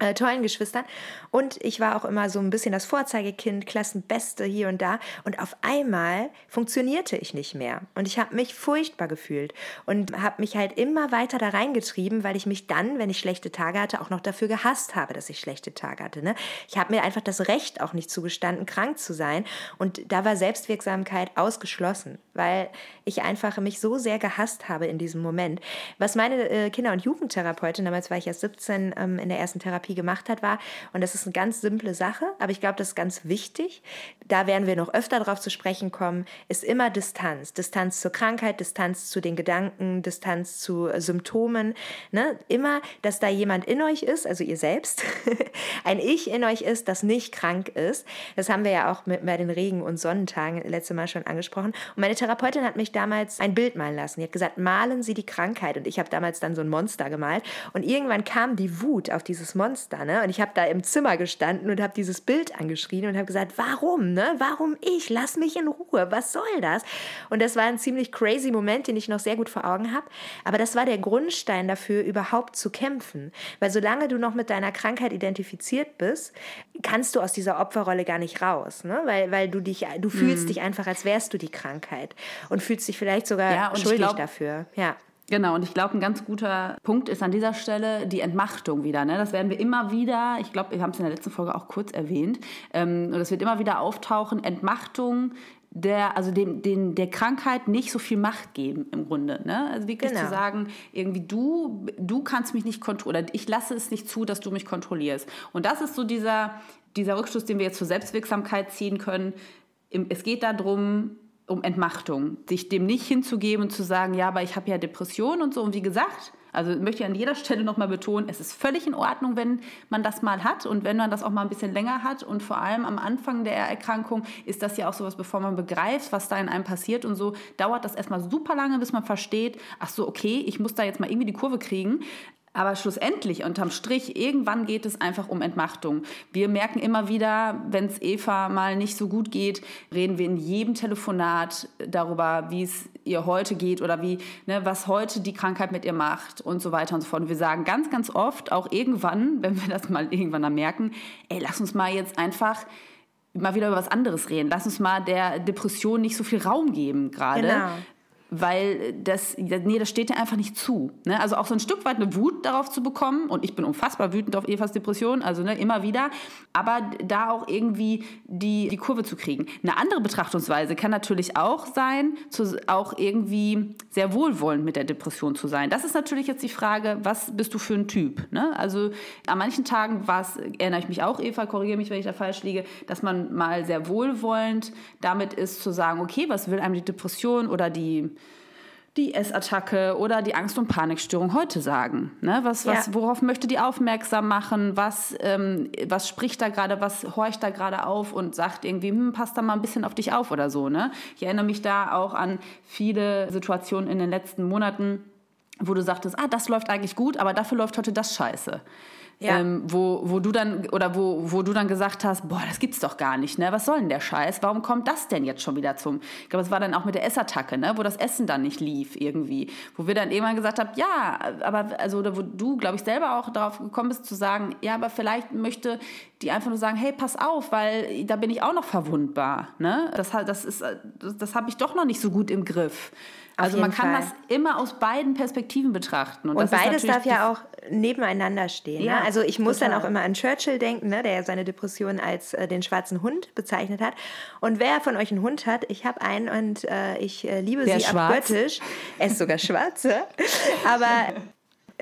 äh, tollen Geschwistern. Und ich war auch immer so ein bisschen das Vorzeigekind, Klassenbeste hier und da. Und auf einmal funktionierte ich nicht mehr. Und ich habe mich furchtbar gefühlt und habe mich halt immer weiter da reingetrieben, weil ich mich dann, wenn ich schlechte Tage hatte, auch noch dafür gehasst habe, dass ich schlechte Tage hatte. Ne? Ich habe mir einfach das Recht auch nicht zugestanden, krank zu sein. Und da war Selbstwirksamkeit ausgeschlossen, weil ich einfach mich so sehr gehasst habe in diesem Moment. Was meine äh, Kinder- und Jugendtherapeutin, damals war ich erst 17 ähm, in der ersten Therapie, Therapie gemacht hat, war, und das ist eine ganz simple Sache, aber ich glaube, das ist ganz wichtig, da werden wir noch öfter darauf zu sprechen kommen, ist immer Distanz. Distanz zur Krankheit, Distanz zu den Gedanken, Distanz zu Symptomen. Ne? Immer, dass da jemand in euch ist, also ihr selbst, ein Ich in euch ist, das nicht krank ist. Das haben wir ja auch mit, bei den Regen- und Sonnentagen letzte Mal schon angesprochen. Und meine Therapeutin hat mich damals ein Bild malen lassen. Die hat gesagt, malen Sie die Krankheit. Und ich habe damals dann so ein Monster gemalt. Und irgendwann kam die Wut auf dieses Monster Monster. Ne? Und ich habe da im Zimmer gestanden und habe dieses Bild angeschrien und habe gesagt, warum? Ne? Warum ich? Lass mich in Ruhe. Was soll das? Und das war ein ziemlich crazy Moment, den ich noch sehr gut vor Augen habe. Aber das war der Grundstein dafür, überhaupt zu kämpfen. Weil solange du noch mit deiner Krankheit identifiziert bist, kannst du aus dieser Opferrolle gar nicht raus. Ne? Weil, weil du dich, du fühlst hm. dich einfach, als wärst du die Krankheit und fühlst dich vielleicht sogar ja, schuldig glaub, dafür. Ja. Genau, und ich glaube, ein ganz guter Punkt ist an dieser Stelle die Entmachtung wieder. Ne? Das werden wir immer wieder, ich glaube, wir haben es in der letzten Folge auch kurz erwähnt, ähm, und das wird immer wieder auftauchen, Entmachtung der, also den, den, der Krankheit nicht so viel Macht geben im Grunde. Ne? Also wirklich genau. zu sagen, irgendwie du, du kannst mich nicht kontrollieren, ich lasse es nicht zu, dass du mich kontrollierst. Und das ist so dieser, dieser Rückschluss, den wir jetzt zur Selbstwirksamkeit ziehen können. Es geht darum, um Entmachtung, sich dem nicht hinzugeben und zu sagen, ja, aber ich habe ja Depressionen und so. Und wie gesagt, Also möchte ich an jeder Stelle nochmal betonen, es ist völlig in Ordnung, wenn man das mal hat und wenn man das auch mal ein bisschen länger hat. Und vor allem am Anfang der Erkrankung ist das ja auch sowas, bevor man begreift, was da in einem passiert und so, dauert das erstmal super lange, bis man versteht, ach so, okay, ich muss da jetzt mal irgendwie die Kurve kriegen. Aber schlussendlich, unterm Strich, irgendwann geht es einfach um Entmachtung. Wir merken immer wieder, wenn es Eva mal nicht so gut geht, reden wir in jedem Telefonat darüber, wie es ihr heute geht oder wie, ne, was heute die Krankheit mit ihr macht und so weiter und so fort. Und wir sagen ganz, ganz oft, auch irgendwann, wenn wir das mal irgendwann dann merken, ey, lass uns mal jetzt einfach mal wieder über was anderes reden. Lass uns mal der Depression nicht so viel Raum geben gerade. Genau weil das, nee, das steht dir einfach nicht zu. Ne? Also auch so ein Stück weit eine Wut darauf zu bekommen und ich bin unfassbar wütend auf Evas Depression, also ne, immer wieder, aber da auch irgendwie die, die Kurve zu kriegen. Eine andere Betrachtungsweise kann natürlich auch sein, zu, auch irgendwie sehr wohlwollend mit der Depression zu sein. Das ist natürlich jetzt die Frage, was bist du für ein Typ? Ne? Also an manchen Tagen war es, erinnere ich mich auch, Eva, korrigiere mich, wenn ich da falsch liege, dass man mal sehr wohlwollend damit ist zu sagen, okay, was will einem die Depression oder die die Essattacke oder die Angst- und Panikstörung heute sagen? Ne? Was, was, ja. Worauf möchte die aufmerksam machen? Was, ähm, was spricht da gerade, was horcht da gerade auf und sagt irgendwie, hm, passt da mal ein bisschen auf dich auf oder so. Ne? Ich erinnere mich da auch an viele Situationen in den letzten Monaten, wo du sagtest, ah, das läuft eigentlich gut, aber dafür läuft heute das scheiße. Ja. Ähm, wo, wo du dann oder wo, wo du dann gesagt hast, boah, das gibt's doch gar nicht, ne? Was soll denn der Scheiß? Warum kommt das denn jetzt schon wieder zum? Ich glaube, es war dann auch mit der Essattacke, ne? Wo das Essen dann nicht lief irgendwie. Wo wir dann irgendwann gesagt haben, ja, aber also oder wo du, glaube ich, selber auch darauf gekommen bist zu sagen, ja, aber vielleicht möchte die einfach nur sagen, hey, pass auf, weil da bin ich auch noch verwundbar, ne? Das, das ist, das, das habe ich doch noch nicht so gut im Griff also man kann Fall. das immer aus beiden Perspektiven betrachten. Und, und beides darf ja auch nebeneinander stehen. Ja, ne? Also ich muss total. dann auch immer an Churchill denken, ne, der seine Depression als äh, den schwarzen Hund bezeichnet hat. Und wer von euch einen Hund hat, ich habe einen und äh, ich äh, liebe der sie abgöttisch. Er ist sogar schwarze. Aber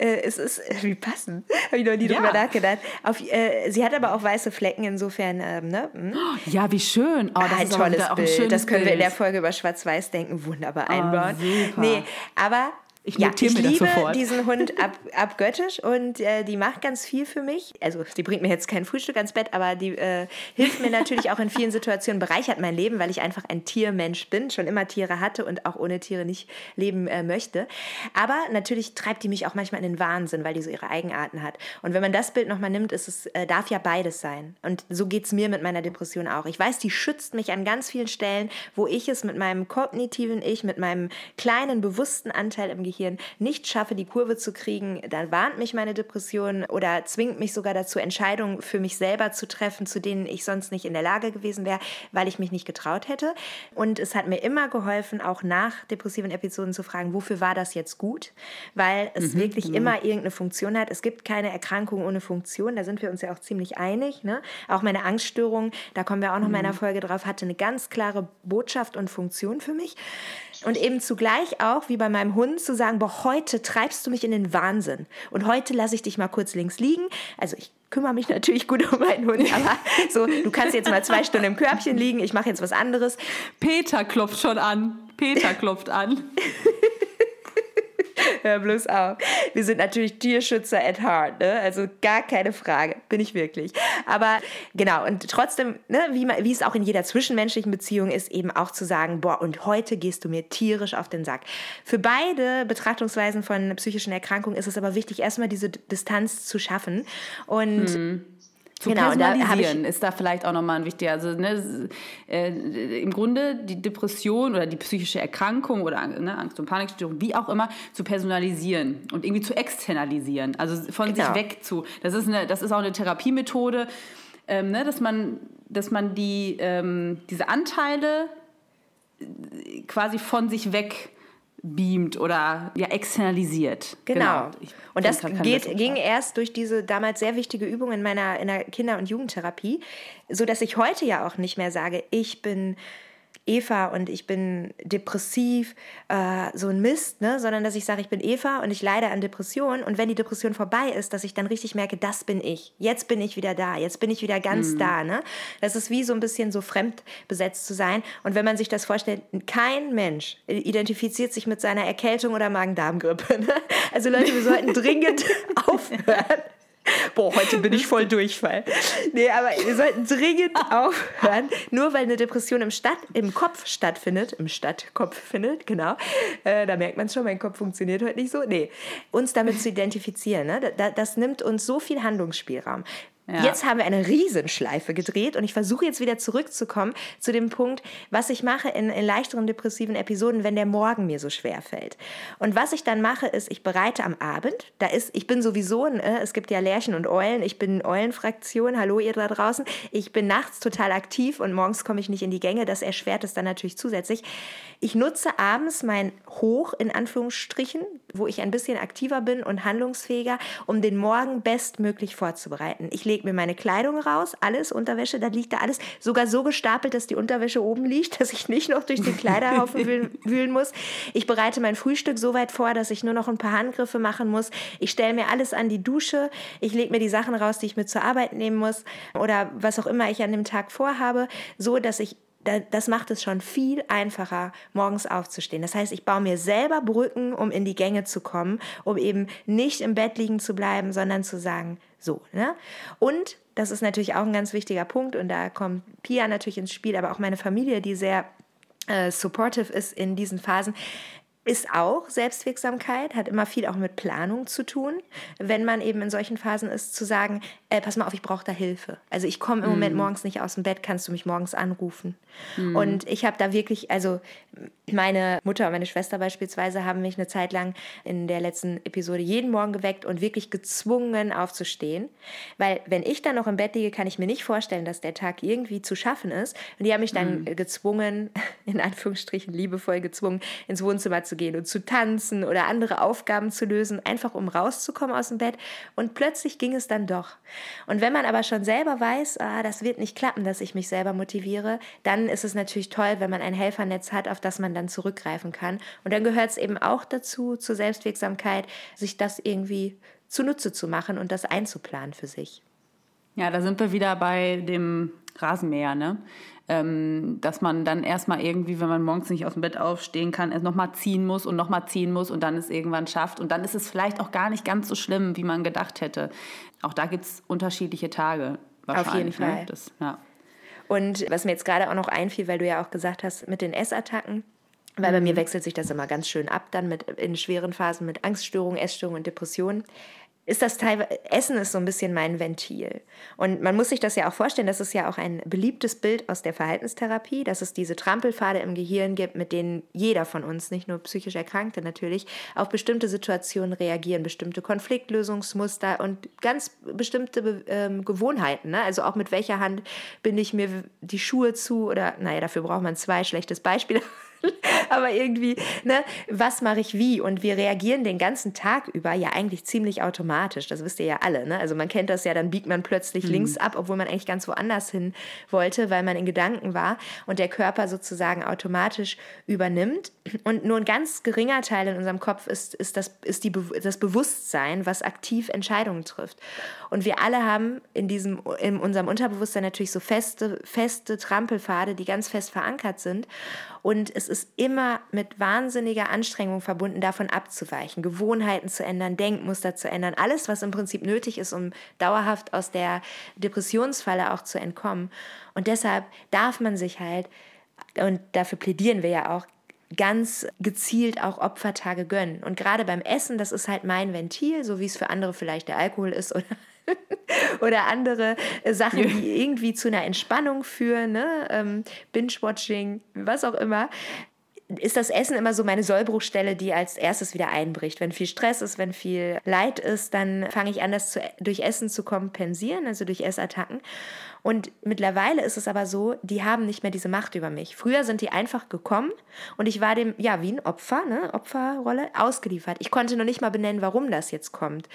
äh, es ist, wie passend, habe ich noch nie ja. drüber nachgedacht. Auf, äh, sie hat aber auch weiße Flecken, insofern, ähm, ne? Hm? Ja, wie schön. Oh, das ah, ein tolles Bild. das können wir in der Folge über Schwarz-Weiß denken wunderbar oh, einbauen. Super. Nee, aber ich, ja, ich liebe sofort. diesen Hund ab, abgöttisch und äh, die macht ganz viel für mich. Also die bringt mir jetzt kein Frühstück ans Bett, aber die äh, hilft mir natürlich auch in vielen Situationen, bereichert mein Leben, weil ich einfach ein Tiermensch bin, schon immer Tiere hatte und auch ohne Tiere nicht leben äh, möchte. Aber natürlich treibt die mich auch manchmal in den Wahnsinn, weil die so ihre Eigenarten hat. Und wenn man das Bild nochmal nimmt, ist es, äh, darf ja beides sein. Und so geht es mir mit meiner Depression auch. Ich weiß, die schützt mich an ganz vielen Stellen, wo ich es mit meinem kognitiven Ich, mit meinem kleinen bewussten Anteil im Gehirn Gehirn nicht schaffe, die Kurve zu kriegen, dann warnt mich meine Depression oder zwingt mich sogar dazu, Entscheidungen für mich selber zu treffen, zu denen ich sonst nicht in der Lage gewesen wäre, weil ich mich nicht getraut hätte. Und es hat mir immer geholfen, auch nach depressiven Episoden zu fragen, wofür war das jetzt gut? Weil es mhm, wirklich mhm. immer irgendeine Funktion hat. Es gibt keine Erkrankung ohne Funktion, da sind wir uns ja auch ziemlich einig. Ne? Auch meine Angststörung, da kommen wir auch noch mhm. mal in einer Folge drauf, hatte eine ganz klare Botschaft und Funktion für mich. Und eben zugleich auch, wie bei meinem Hund, zu sagen, boah, heute treibst du mich in den Wahnsinn. Und heute lasse ich dich mal kurz links liegen. Also ich kümmere mich natürlich gut um meinen Hund, aber so, du kannst jetzt mal zwei Stunden im Körbchen liegen, ich mache jetzt was anderes. Peter klopft schon an. Peter klopft an. Hör bloß auf. Wir sind natürlich Tierschützer at heart, ne? Also gar keine Frage, bin ich wirklich. Aber genau, und trotzdem, ne, wie, man, wie es auch in jeder zwischenmenschlichen Beziehung ist, eben auch zu sagen, boah, und heute gehst du mir tierisch auf den Sack. Für beide Betrachtungsweisen von psychischen Erkrankungen ist es aber wichtig, erstmal diese Distanz zu schaffen. Und hm. Zu genau, personalisieren da ist da vielleicht auch nochmal ein wichtiger, also ne, äh, im Grunde die Depression oder die psychische Erkrankung oder ne, Angst- und Panikstörung, wie auch immer, zu personalisieren und irgendwie zu externalisieren, also von genau. sich weg zu. Das ist, eine, das ist auch eine Therapiemethode, ähm, ne, dass man, dass man die, ähm, diese Anteile quasi von sich weg beamt oder ja externalisiert. Genau. genau. Und das geht, ging erst durch diese damals sehr wichtige Übung in meiner in der Kinder- und Jugendtherapie, so dass ich heute ja auch nicht mehr sage, ich bin Eva und ich bin depressiv, äh, so ein Mist, ne? sondern dass ich sage, ich bin Eva und ich leide an Depressionen und wenn die Depression vorbei ist, dass ich dann richtig merke, das bin ich. Jetzt bin ich wieder da, jetzt bin ich wieder ganz mhm. da. Ne? Das ist wie so ein bisschen so fremdbesetzt zu sein. Und wenn man sich das vorstellt, kein Mensch identifiziert sich mit seiner Erkältung oder Magen-Darm-Grippe. Ne? Also Leute, wir sollten dringend aufhören Boah, heute bin ich voll Durchfall. Nee, aber wir sollten dringend aufhören. Nur weil eine Depression im, Stadt, im Kopf stattfindet, im Stadtkopf findet, genau. Äh, da merkt man schon, mein Kopf funktioniert heute nicht so. Nee, uns damit zu identifizieren, ne? das, das nimmt uns so viel Handlungsspielraum. Ja. Jetzt haben wir eine Riesenschleife gedreht und ich versuche jetzt wieder zurückzukommen zu dem Punkt, was ich mache in, in, leichteren depressiven Episoden, wenn der Morgen mir so schwer fällt. Und was ich dann mache, ist, ich bereite am Abend, da ist, ich bin sowieso, äh, es gibt ja Lärchen und Eulen, ich bin Eulenfraktion, hallo ihr da draußen, ich bin nachts total aktiv und morgens komme ich nicht in die Gänge, das erschwert es dann natürlich zusätzlich. Ich nutze abends mein Hoch in Anführungsstrichen, wo ich ein bisschen aktiver bin und handlungsfähiger, um den Morgen bestmöglich vorzubereiten. Ich lege mir meine Kleidung raus, alles, Unterwäsche, da liegt da alles, sogar so gestapelt, dass die Unterwäsche oben liegt, dass ich nicht noch durch den Kleiderhaufen wühlen, wühlen muss. Ich bereite mein Frühstück so weit vor, dass ich nur noch ein paar Handgriffe machen muss. Ich stelle mir alles an die Dusche. Ich lege mir die Sachen raus, die ich mit zur Arbeit nehmen muss oder was auch immer ich an dem Tag vorhabe, so dass ich das macht es schon viel einfacher, morgens aufzustehen. Das heißt, ich baue mir selber Brücken, um in die Gänge zu kommen, um eben nicht im Bett liegen zu bleiben, sondern zu sagen, so. Ne? Und das ist natürlich auch ein ganz wichtiger Punkt und da kommt Pia natürlich ins Spiel, aber auch meine Familie, die sehr äh, supportive ist in diesen Phasen ist auch Selbstwirksamkeit, hat immer viel auch mit Planung zu tun, wenn man eben in solchen Phasen ist, zu sagen, äh, pass mal auf, ich brauche da Hilfe. Also ich komme im. Moment morgens nicht aus dem Bett, kannst du mich morgens anrufen. Mm. Und ich habe da wirklich, also meine Mutter und meine Schwester beispielsweise haben mich eine Zeit lang in der letzten Episode jeden Morgen geweckt und wirklich gezwungen aufzustehen. Weil wenn ich dann noch im Bett liege, kann ich mir nicht vorstellen, dass der Tag irgendwie zu schaffen ist. Und die haben mich dann mm. gezwungen, in Anführungsstrichen liebevoll gezwungen, ins Wohnzimmer zu gehen und zu tanzen oder andere Aufgaben zu lösen, einfach um rauszukommen aus dem Bett. Und plötzlich ging es dann doch. Und wenn man aber schon selber weiß, ah, das wird nicht klappen, dass ich mich selber motiviere, dann ist es natürlich toll, wenn man ein Helfernetz hat, auf das man dann zurückgreifen kann. Und dann gehört es eben auch dazu, zur Selbstwirksamkeit, sich das irgendwie zunutze zu machen und das einzuplanen für sich. Ja, da sind wir wieder bei dem Rasenmäher, ne? ähm, dass man dann erstmal irgendwie, wenn man morgens nicht aus dem Bett aufstehen kann, es nochmal ziehen muss und nochmal ziehen muss und dann es irgendwann schafft. Und dann ist es vielleicht auch gar nicht ganz so schlimm, wie man gedacht hätte. Auch da gibt es unterschiedliche Tage. Auf jeden ne? Fall. Das, ja. Und was mir jetzt gerade auch noch einfiel, weil du ja auch gesagt hast, mit den Essattacken, weil bei mir mhm. wechselt sich das immer ganz schön ab, dann mit in schweren Phasen mit Angststörungen, Essstörungen und Depressionen ist das Teil, Essen ist so ein bisschen mein Ventil. Und man muss sich das ja auch vorstellen, das ist ja auch ein beliebtes Bild aus der Verhaltenstherapie, dass es diese Trampelpfade im Gehirn gibt, mit denen jeder von uns, nicht nur psychisch Erkrankte natürlich, auf bestimmte Situationen reagieren, bestimmte Konfliktlösungsmuster und ganz bestimmte ähm, Gewohnheiten. Ne? Also auch mit welcher Hand binde ich mir die Schuhe zu oder, naja, dafür braucht man zwei, schlechtes Beispiel. aber irgendwie, ne, was mache ich wie? Und wir reagieren den ganzen Tag über ja eigentlich ziemlich automatisch. Das wisst ihr ja alle. Ne? Also man kennt das ja, dann biegt man plötzlich mhm. links ab, obwohl man eigentlich ganz woanders hin wollte, weil man in Gedanken war und der Körper sozusagen automatisch übernimmt. Und nur ein ganz geringer Teil in unserem Kopf ist, ist, das, ist die, das Bewusstsein, was aktiv Entscheidungen trifft. Und wir alle haben in, diesem, in unserem Unterbewusstsein natürlich so feste, feste Trampelpfade, die ganz fest verankert sind. Und es ist immer mit wahnsinniger Anstrengung verbunden, davon abzuweichen, Gewohnheiten zu ändern, Denkmuster zu ändern, alles, was im Prinzip nötig ist, um dauerhaft aus der Depressionsfalle auch zu entkommen. Und deshalb darf man sich halt, und dafür plädieren wir ja auch, ganz gezielt auch Opfertage gönnen. Und gerade beim Essen, das ist halt mein Ventil, so wie es für andere vielleicht der Alkohol ist oder oder andere äh, Sachen, die irgendwie zu einer Entspannung führen, ne? ähm, Binge-Watching, was auch immer. ist das Essen immer so meine Sollbruchstelle, die als erstes wieder einbricht. Wenn viel Stress ist, wenn viel Leid ist, dann fange ich an, das zu, durch Essen zu kompensieren, also durch Essattacken. Und mittlerweile ist es aber so, die haben nicht mehr diese Macht über mich. Früher sind die einfach gekommen und ich war dem, ja, wie ein Opfer, ne, Opferrolle, ausgeliefert. Ich konnte noch nicht mal benennen, warum das jetzt kommt.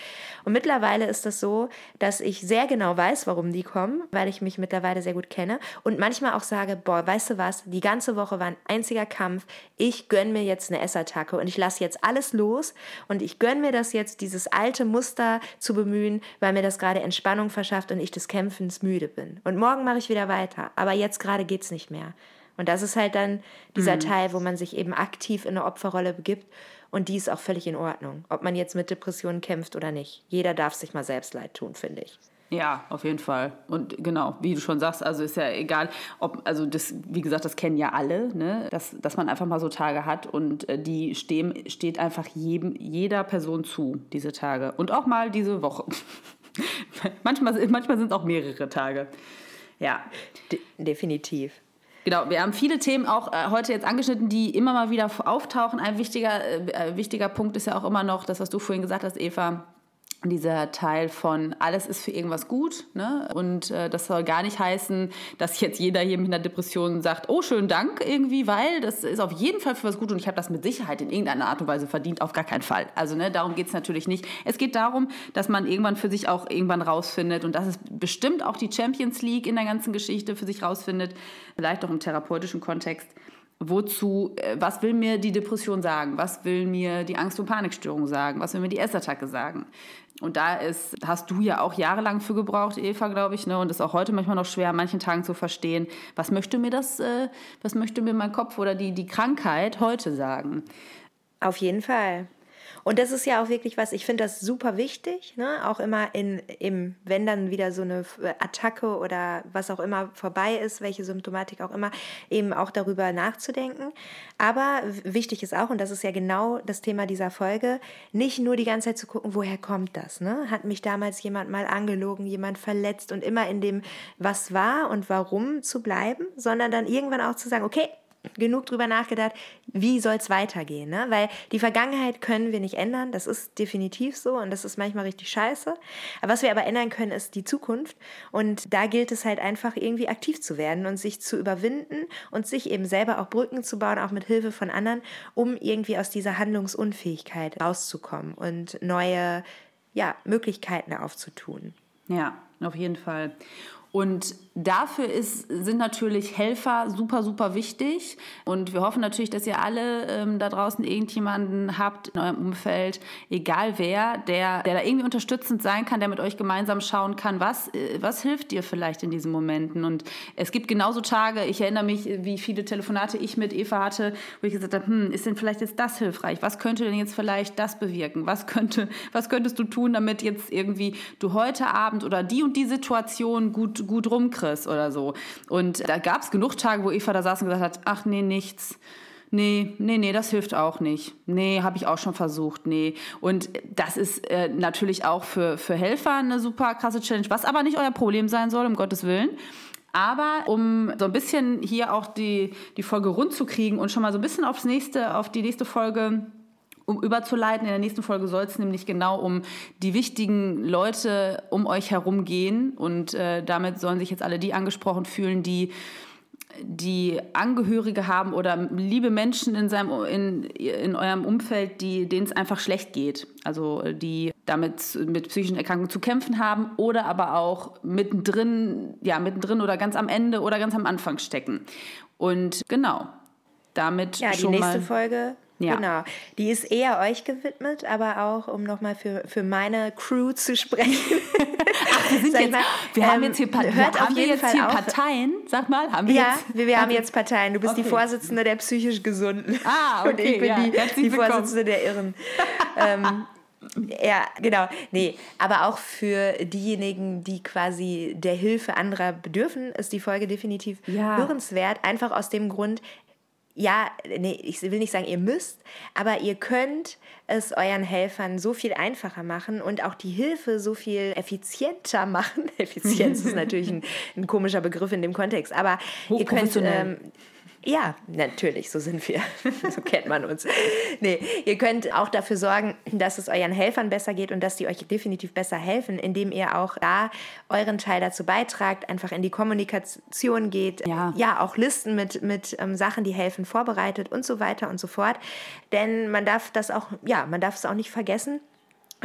Und mittlerweile ist das so, dass ich sehr genau weiß, warum die kommen, weil ich mich mittlerweile sehr gut kenne und manchmal auch sage, boah, weißt du was, die ganze Woche war ein einziger Kampf. Ich gönne mir jetzt eine Essattacke und ich lasse jetzt alles los und ich gönne mir das jetzt, dieses alte Muster zu bemühen, weil mir das gerade Entspannung verschafft und ich des Kämpfens müde bin. Und morgen mache ich wieder weiter. Aber jetzt gerade geht es nicht mehr. Und das ist halt dann dieser mhm. Teil, wo man sich eben aktiv in eine Opferrolle begibt. Und die ist auch völlig in Ordnung, ob man jetzt mit Depressionen kämpft oder nicht. Jeder darf sich mal selbst leid tun, finde ich. Ja, auf jeden Fall. Und genau, wie du schon sagst, also ist ja egal, ob, also das, wie gesagt, das kennen ja alle, ne? dass, dass man einfach mal so Tage hat und äh, die stehen, steht einfach jedem, jeder Person zu, diese Tage. Und auch mal diese Woche. manchmal manchmal sind es auch mehrere Tage. Ja. De definitiv. Genau, wir haben viele Themen auch äh, heute jetzt angeschnitten, die immer mal wieder auftauchen. Ein wichtiger, äh, wichtiger Punkt ist ja auch immer noch das, was du vorhin gesagt hast, Eva, dieser Teil von alles ist für irgendwas gut. Ne? Und äh, das soll gar nicht heißen, dass jetzt jeder hier mit einer Depression sagt, oh, schönen Dank irgendwie, weil das ist auf jeden Fall für was gut und ich habe das mit Sicherheit in irgendeiner Art und Weise verdient, auf gar keinen Fall. Also ne, darum geht es natürlich nicht. Es geht darum, dass man irgendwann für sich auch irgendwann rausfindet und das ist bestimmt auch die Champions League in der ganzen Geschichte für sich rausfindet, vielleicht auch im therapeutischen Kontext, wozu, äh, was will mir die Depression sagen? Was will mir die Angst- und Panikstörung sagen? Was will mir die Essattacke sagen? Und da ist, hast du ja auch jahrelang für gebraucht, Eva, glaube ich, ne? Und ist auch heute manchmal noch schwer, an manchen Tagen zu verstehen, was möchte mir das, äh, was möchte mir mein Kopf oder die, die Krankheit heute sagen? Auf jeden Fall. Und das ist ja auch wirklich was, ich finde das super wichtig, ne? auch immer in, im, wenn dann wieder so eine Attacke oder was auch immer vorbei ist, welche Symptomatik auch immer, eben auch darüber nachzudenken. Aber wichtig ist auch, und das ist ja genau das Thema dieser Folge, nicht nur die ganze Zeit zu gucken, woher kommt das? Ne? Hat mich damals jemand mal angelogen, jemand verletzt und immer in dem, was war und warum zu bleiben, sondern dann irgendwann auch zu sagen, okay, genug drüber nachgedacht, wie soll es weitergehen. Ne? Weil die Vergangenheit können wir nicht ändern, das ist definitiv so und das ist manchmal richtig scheiße. Aber was wir aber ändern können, ist die Zukunft. Und da gilt es halt einfach irgendwie aktiv zu werden und sich zu überwinden und sich eben selber auch Brücken zu bauen, auch mit Hilfe von anderen, um irgendwie aus dieser Handlungsunfähigkeit rauszukommen und neue ja, Möglichkeiten aufzutun. Ja, auf jeden Fall. Und dafür ist, sind natürlich Helfer super, super wichtig. Und wir hoffen natürlich, dass ihr alle ähm, da draußen irgendjemanden habt in eurem Umfeld, egal wer, der, der da irgendwie unterstützend sein kann, der mit euch gemeinsam schauen kann, was, äh, was hilft dir vielleicht in diesen Momenten. Und es gibt genauso Tage, ich erinnere mich, wie viele Telefonate ich mit Eva hatte, wo ich gesagt habe, hm, ist denn vielleicht jetzt das hilfreich? Was könnte denn jetzt vielleicht das bewirken? Was, könnte, was könntest du tun, damit jetzt irgendwie du heute Abend oder die und die Situation gut gut, rumkriegst oder so. Und da gab es genug Tage, wo Eva da saß und gesagt hat, ach nee, nichts. Nee, nee, nee, das hilft auch nicht. Nee, habe ich auch schon versucht. Nee. Und das ist äh, natürlich auch für, für Helfer eine super krasse Challenge, was aber nicht euer Problem sein soll, um Gottes Willen. Aber um so ein bisschen hier auch die, die Folge rund zu kriegen und schon mal so ein bisschen aufs nächste, auf die nächste Folge um überzuleiten. In der nächsten Folge soll es nämlich genau um die wichtigen Leute um euch herum gehen. Und äh, damit sollen sich jetzt alle die angesprochen fühlen, die die Angehörige haben oder liebe Menschen in, seinem, in, in eurem Umfeld, die, denen es einfach schlecht geht. Also die damit mit psychischen Erkrankungen zu kämpfen haben oder aber auch mittendrin, ja, mittendrin oder ganz am Ende oder ganz am Anfang stecken. Und genau, damit ja, die nächste Folge ja. Genau. Die ist eher euch gewidmet, aber auch, um nochmal für, für meine Crew zu sprechen. Ach, wir sind jetzt, mal, wir ähm, haben jetzt hier, pa hört haben wir jetzt Fall hier Parteien? Sag mal, haben wir ja, jetzt? wir, wir haben jetzt Parteien. Du bist okay. die Vorsitzende der psychisch Gesunden. Ah, okay. Und ich bin ja, die, die Vorsitzende der Irren. ähm, ja, genau. Nee, aber auch für diejenigen, die quasi der Hilfe anderer bedürfen, ist die Folge definitiv ja. hörenswert. Einfach aus dem Grund, ja, nee, ich will nicht sagen, ihr müsst, aber ihr könnt es euren Helfern so viel einfacher machen und auch die Hilfe so viel effizienter machen. Effizienz ist natürlich ein, ein, komischer Begriff in dem Kontext, aber ihr könnt, ähm, Ja, natürlich, so sind wir. so kennt man uns. Nee, ihr könnt auch dafür sorgen, dass es euren Helfern besser geht und dass die euch definitiv besser helfen, indem ihr auch da euren Teil dazu beitragt, einfach in die Kommunikation geht, ja, ja auch Listen mit, mit ähm, Sachen, die helfen, vorbereitet und so weiter und so fort. Denn man darf das auch, ja, man darf es auch nicht vergessen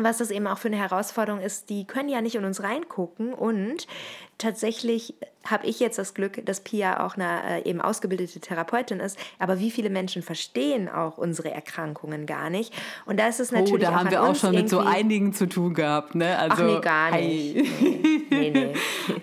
was das eben auch für eine Herausforderung ist, die können ja nicht in uns reingucken und tatsächlich habe ich jetzt das Glück, dass Pia auch eine äh, eben ausgebildete Therapeutin ist. Aber wie viele Menschen verstehen auch unsere Erkrankungen gar nicht? Und da ist es natürlich. Oh, da haben wir auch schon mit so einigen zu tun gehabt, ne? Also, Ach nee, gar nicht. Nee, nee, nee.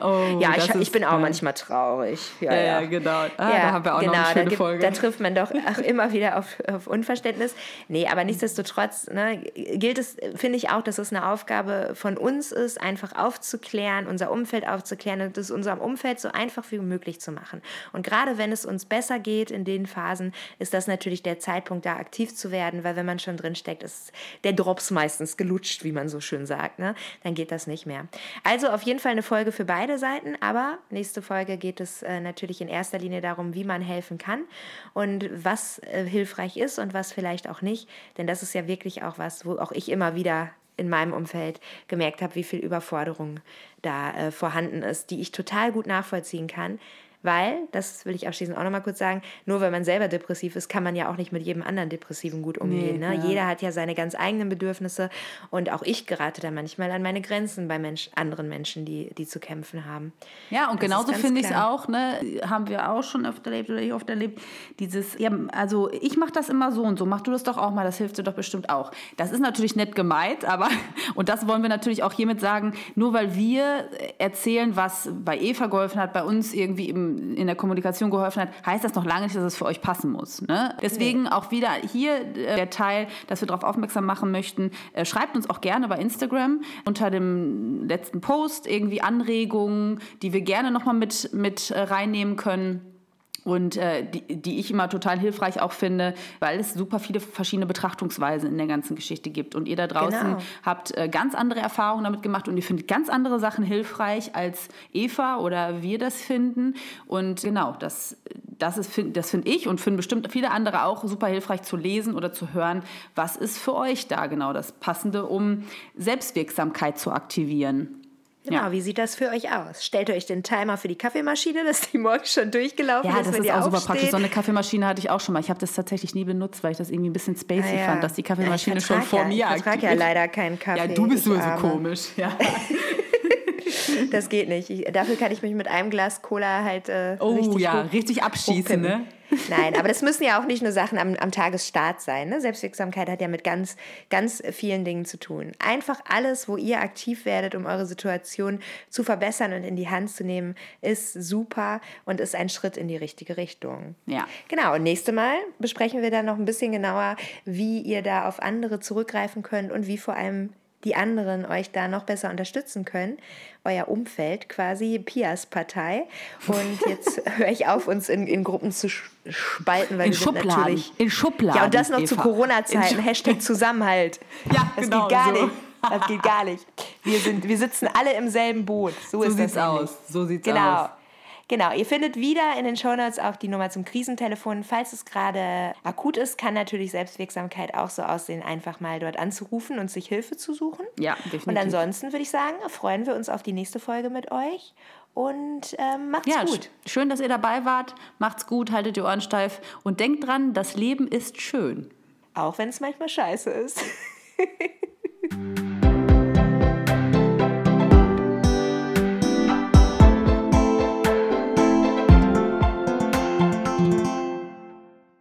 Oh, ja, ich, ich bin auch manchmal traurig. Ja, ja, ja. genau. Ah, ja, da haben wir auch genau, noch eine schöne da Folge. Da trifft man doch auch immer wieder auf, auf Unverständnis. Nee, aber nichtsdestotrotz ne, gilt es, finde ich auch, dass es eine Aufgabe von uns ist, einfach aufzuklären, unser Umfeld aufzuklären und das unserem Umfeld Umfeld so einfach wie möglich zu machen. Und gerade wenn es uns besser geht in den Phasen, ist das natürlich der Zeitpunkt, da aktiv zu werden, weil wenn man schon drin steckt, ist der Drops meistens gelutscht, wie man so schön sagt. Ne? Dann geht das nicht mehr. Also auf jeden Fall eine Folge für beide Seiten, aber nächste Folge geht es äh, natürlich in erster Linie darum, wie man helfen kann und was äh, hilfreich ist und was vielleicht auch nicht. Denn das ist ja wirklich auch was, wo auch ich immer wieder in meinem Umfeld gemerkt habe, wie viel Überforderung da äh, vorhanden ist, die ich total gut nachvollziehen kann, weil, das will ich abschließend auch nochmal kurz sagen, nur weil man selber depressiv ist, kann man ja auch nicht mit jedem anderen Depressiven gut umgehen. Nee, ne? Jeder hat ja seine ganz eigenen Bedürfnisse und auch ich gerate da manchmal an meine Grenzen bei Mensch, anderen Menschen, die, die zu kämpfen haben. Ja, und das genauso finde ich es auch, ne, haben wir auch schon oft erlebt oder ich oft erlebt, dieses, ja, also ich mache das immer so und so, mach du das doch auch mal, das hilft dir doch bestimmt auch. Das ist natürlich nett gemeint, aber, und das wollen wir natürlich auch hiermit sagen, nur weil wir erzählen, was bei Eva geholfen hat, bei uns irgendwie im in der Kommunikation geholfen hat, heißt das noch lange nicht, dass es für euch passen muss. Ne? Deswegen nee. auch wieder hier äh, der Teil, dass wir darauf aufmerksam machen möchten. Äh, schreibt uns auch gerne bei Instagram unter dem letzten Post irgendwie Anregungen, die wir gerne nochmal mit, mit äh, reinnehmen können und äh, die, die ich immer total hilfreich auch finde, weil es super viele verschiedene Betrachtungsweisen in der ganzen Geschichte gibt. Und ihr da draußen genau. habt äh, ganz andere Erfahrungen damit gemacht und ihr findet ganz andere Sachen hilfreich, als Eva oder wir das finden. Und genau, das, das, ist, das finde ich und finden bestimmt viele andere auch super hilfreich zu lesen oder zu hören, was ist für euch da genau das Passende, um Selbstwirksamkeit zu aktivieren. Genau, ja. wie sieht das für euch aus? Stellt euch den Timer für die Kaffeemaschine, dass die morgens schon durchgelaufen ja, ist. Ja, das ist auch super praktisch. So eine Kaffeemaschine hatte ich auch schon mal. Ich habe das tatsächlich nie benutzt, weil ich das irgendwie ein bisschen spacey ah, ja. fand, dass die Kaffeemaschine schon vor mir Ich vertrage ja leider keinen Kaffee. Ja, du bist sowieso komisch. Ja. das geht nicht. Ich, dafür kann ich mich mit einem Glas Cola halt äh, oh, richtig ja, richtig abschießen, ne? Nein, aber das müssen ja auch nicht nur Sachen am, am Tagesstart sein. Ne? Selbstwirksamkeit hat ja mit ganz, ganz vielen Dingen zu tun. Einfach alles, wo ihr aktiv werdet, um eure Situation zu verbessern und in die Hand zu nehmen, ist super und ist ein Schritt in die richtige Richtung. Ja. Genau, und nächste Mal besprechen wir dann noch ein bisschen genauer, wie ihr da auf andere zurückgreifen könnt und wie vor allem die anderen euch da noch besser unterstützen können. Euer Umfeld, quasi Pias Partei. Und jetzt höre ich auf, uns in, in Gruppen zu spalten, weil in wir Schubladen. sind natürlich. In Schubladen. Ja, und das noch Eva. zu Corona-Zeiten. Hashtag Zusammenhalt. Ja, das genau. geht gar so. nicht. Das geht gar nicht. Wir, sind, wir sitzen alle im selben Boot. So, so ist sieht's das aus. So sieht's genau. aus. Genau, ihr findet wieder in den Shownotes auch die Nummer zum Krisentelefon. Falls es gerade akut ist, kann natürlich Selbstwirksamkeit auch so aussehen, einfach mal dort anzurufen und sich Hilfe zu suchen. Ja, definitiv. Und ansonsten würde ich sagen, freuen wir uns auf die nächste Folge mit euch und ähm, macht's ja, gut. Schön, dass ihr dabei wart. Macht's gut, haltet die Ohren steif und denkt dran, das Leben ist schön. Auch wenn es manchmal scheiße ist.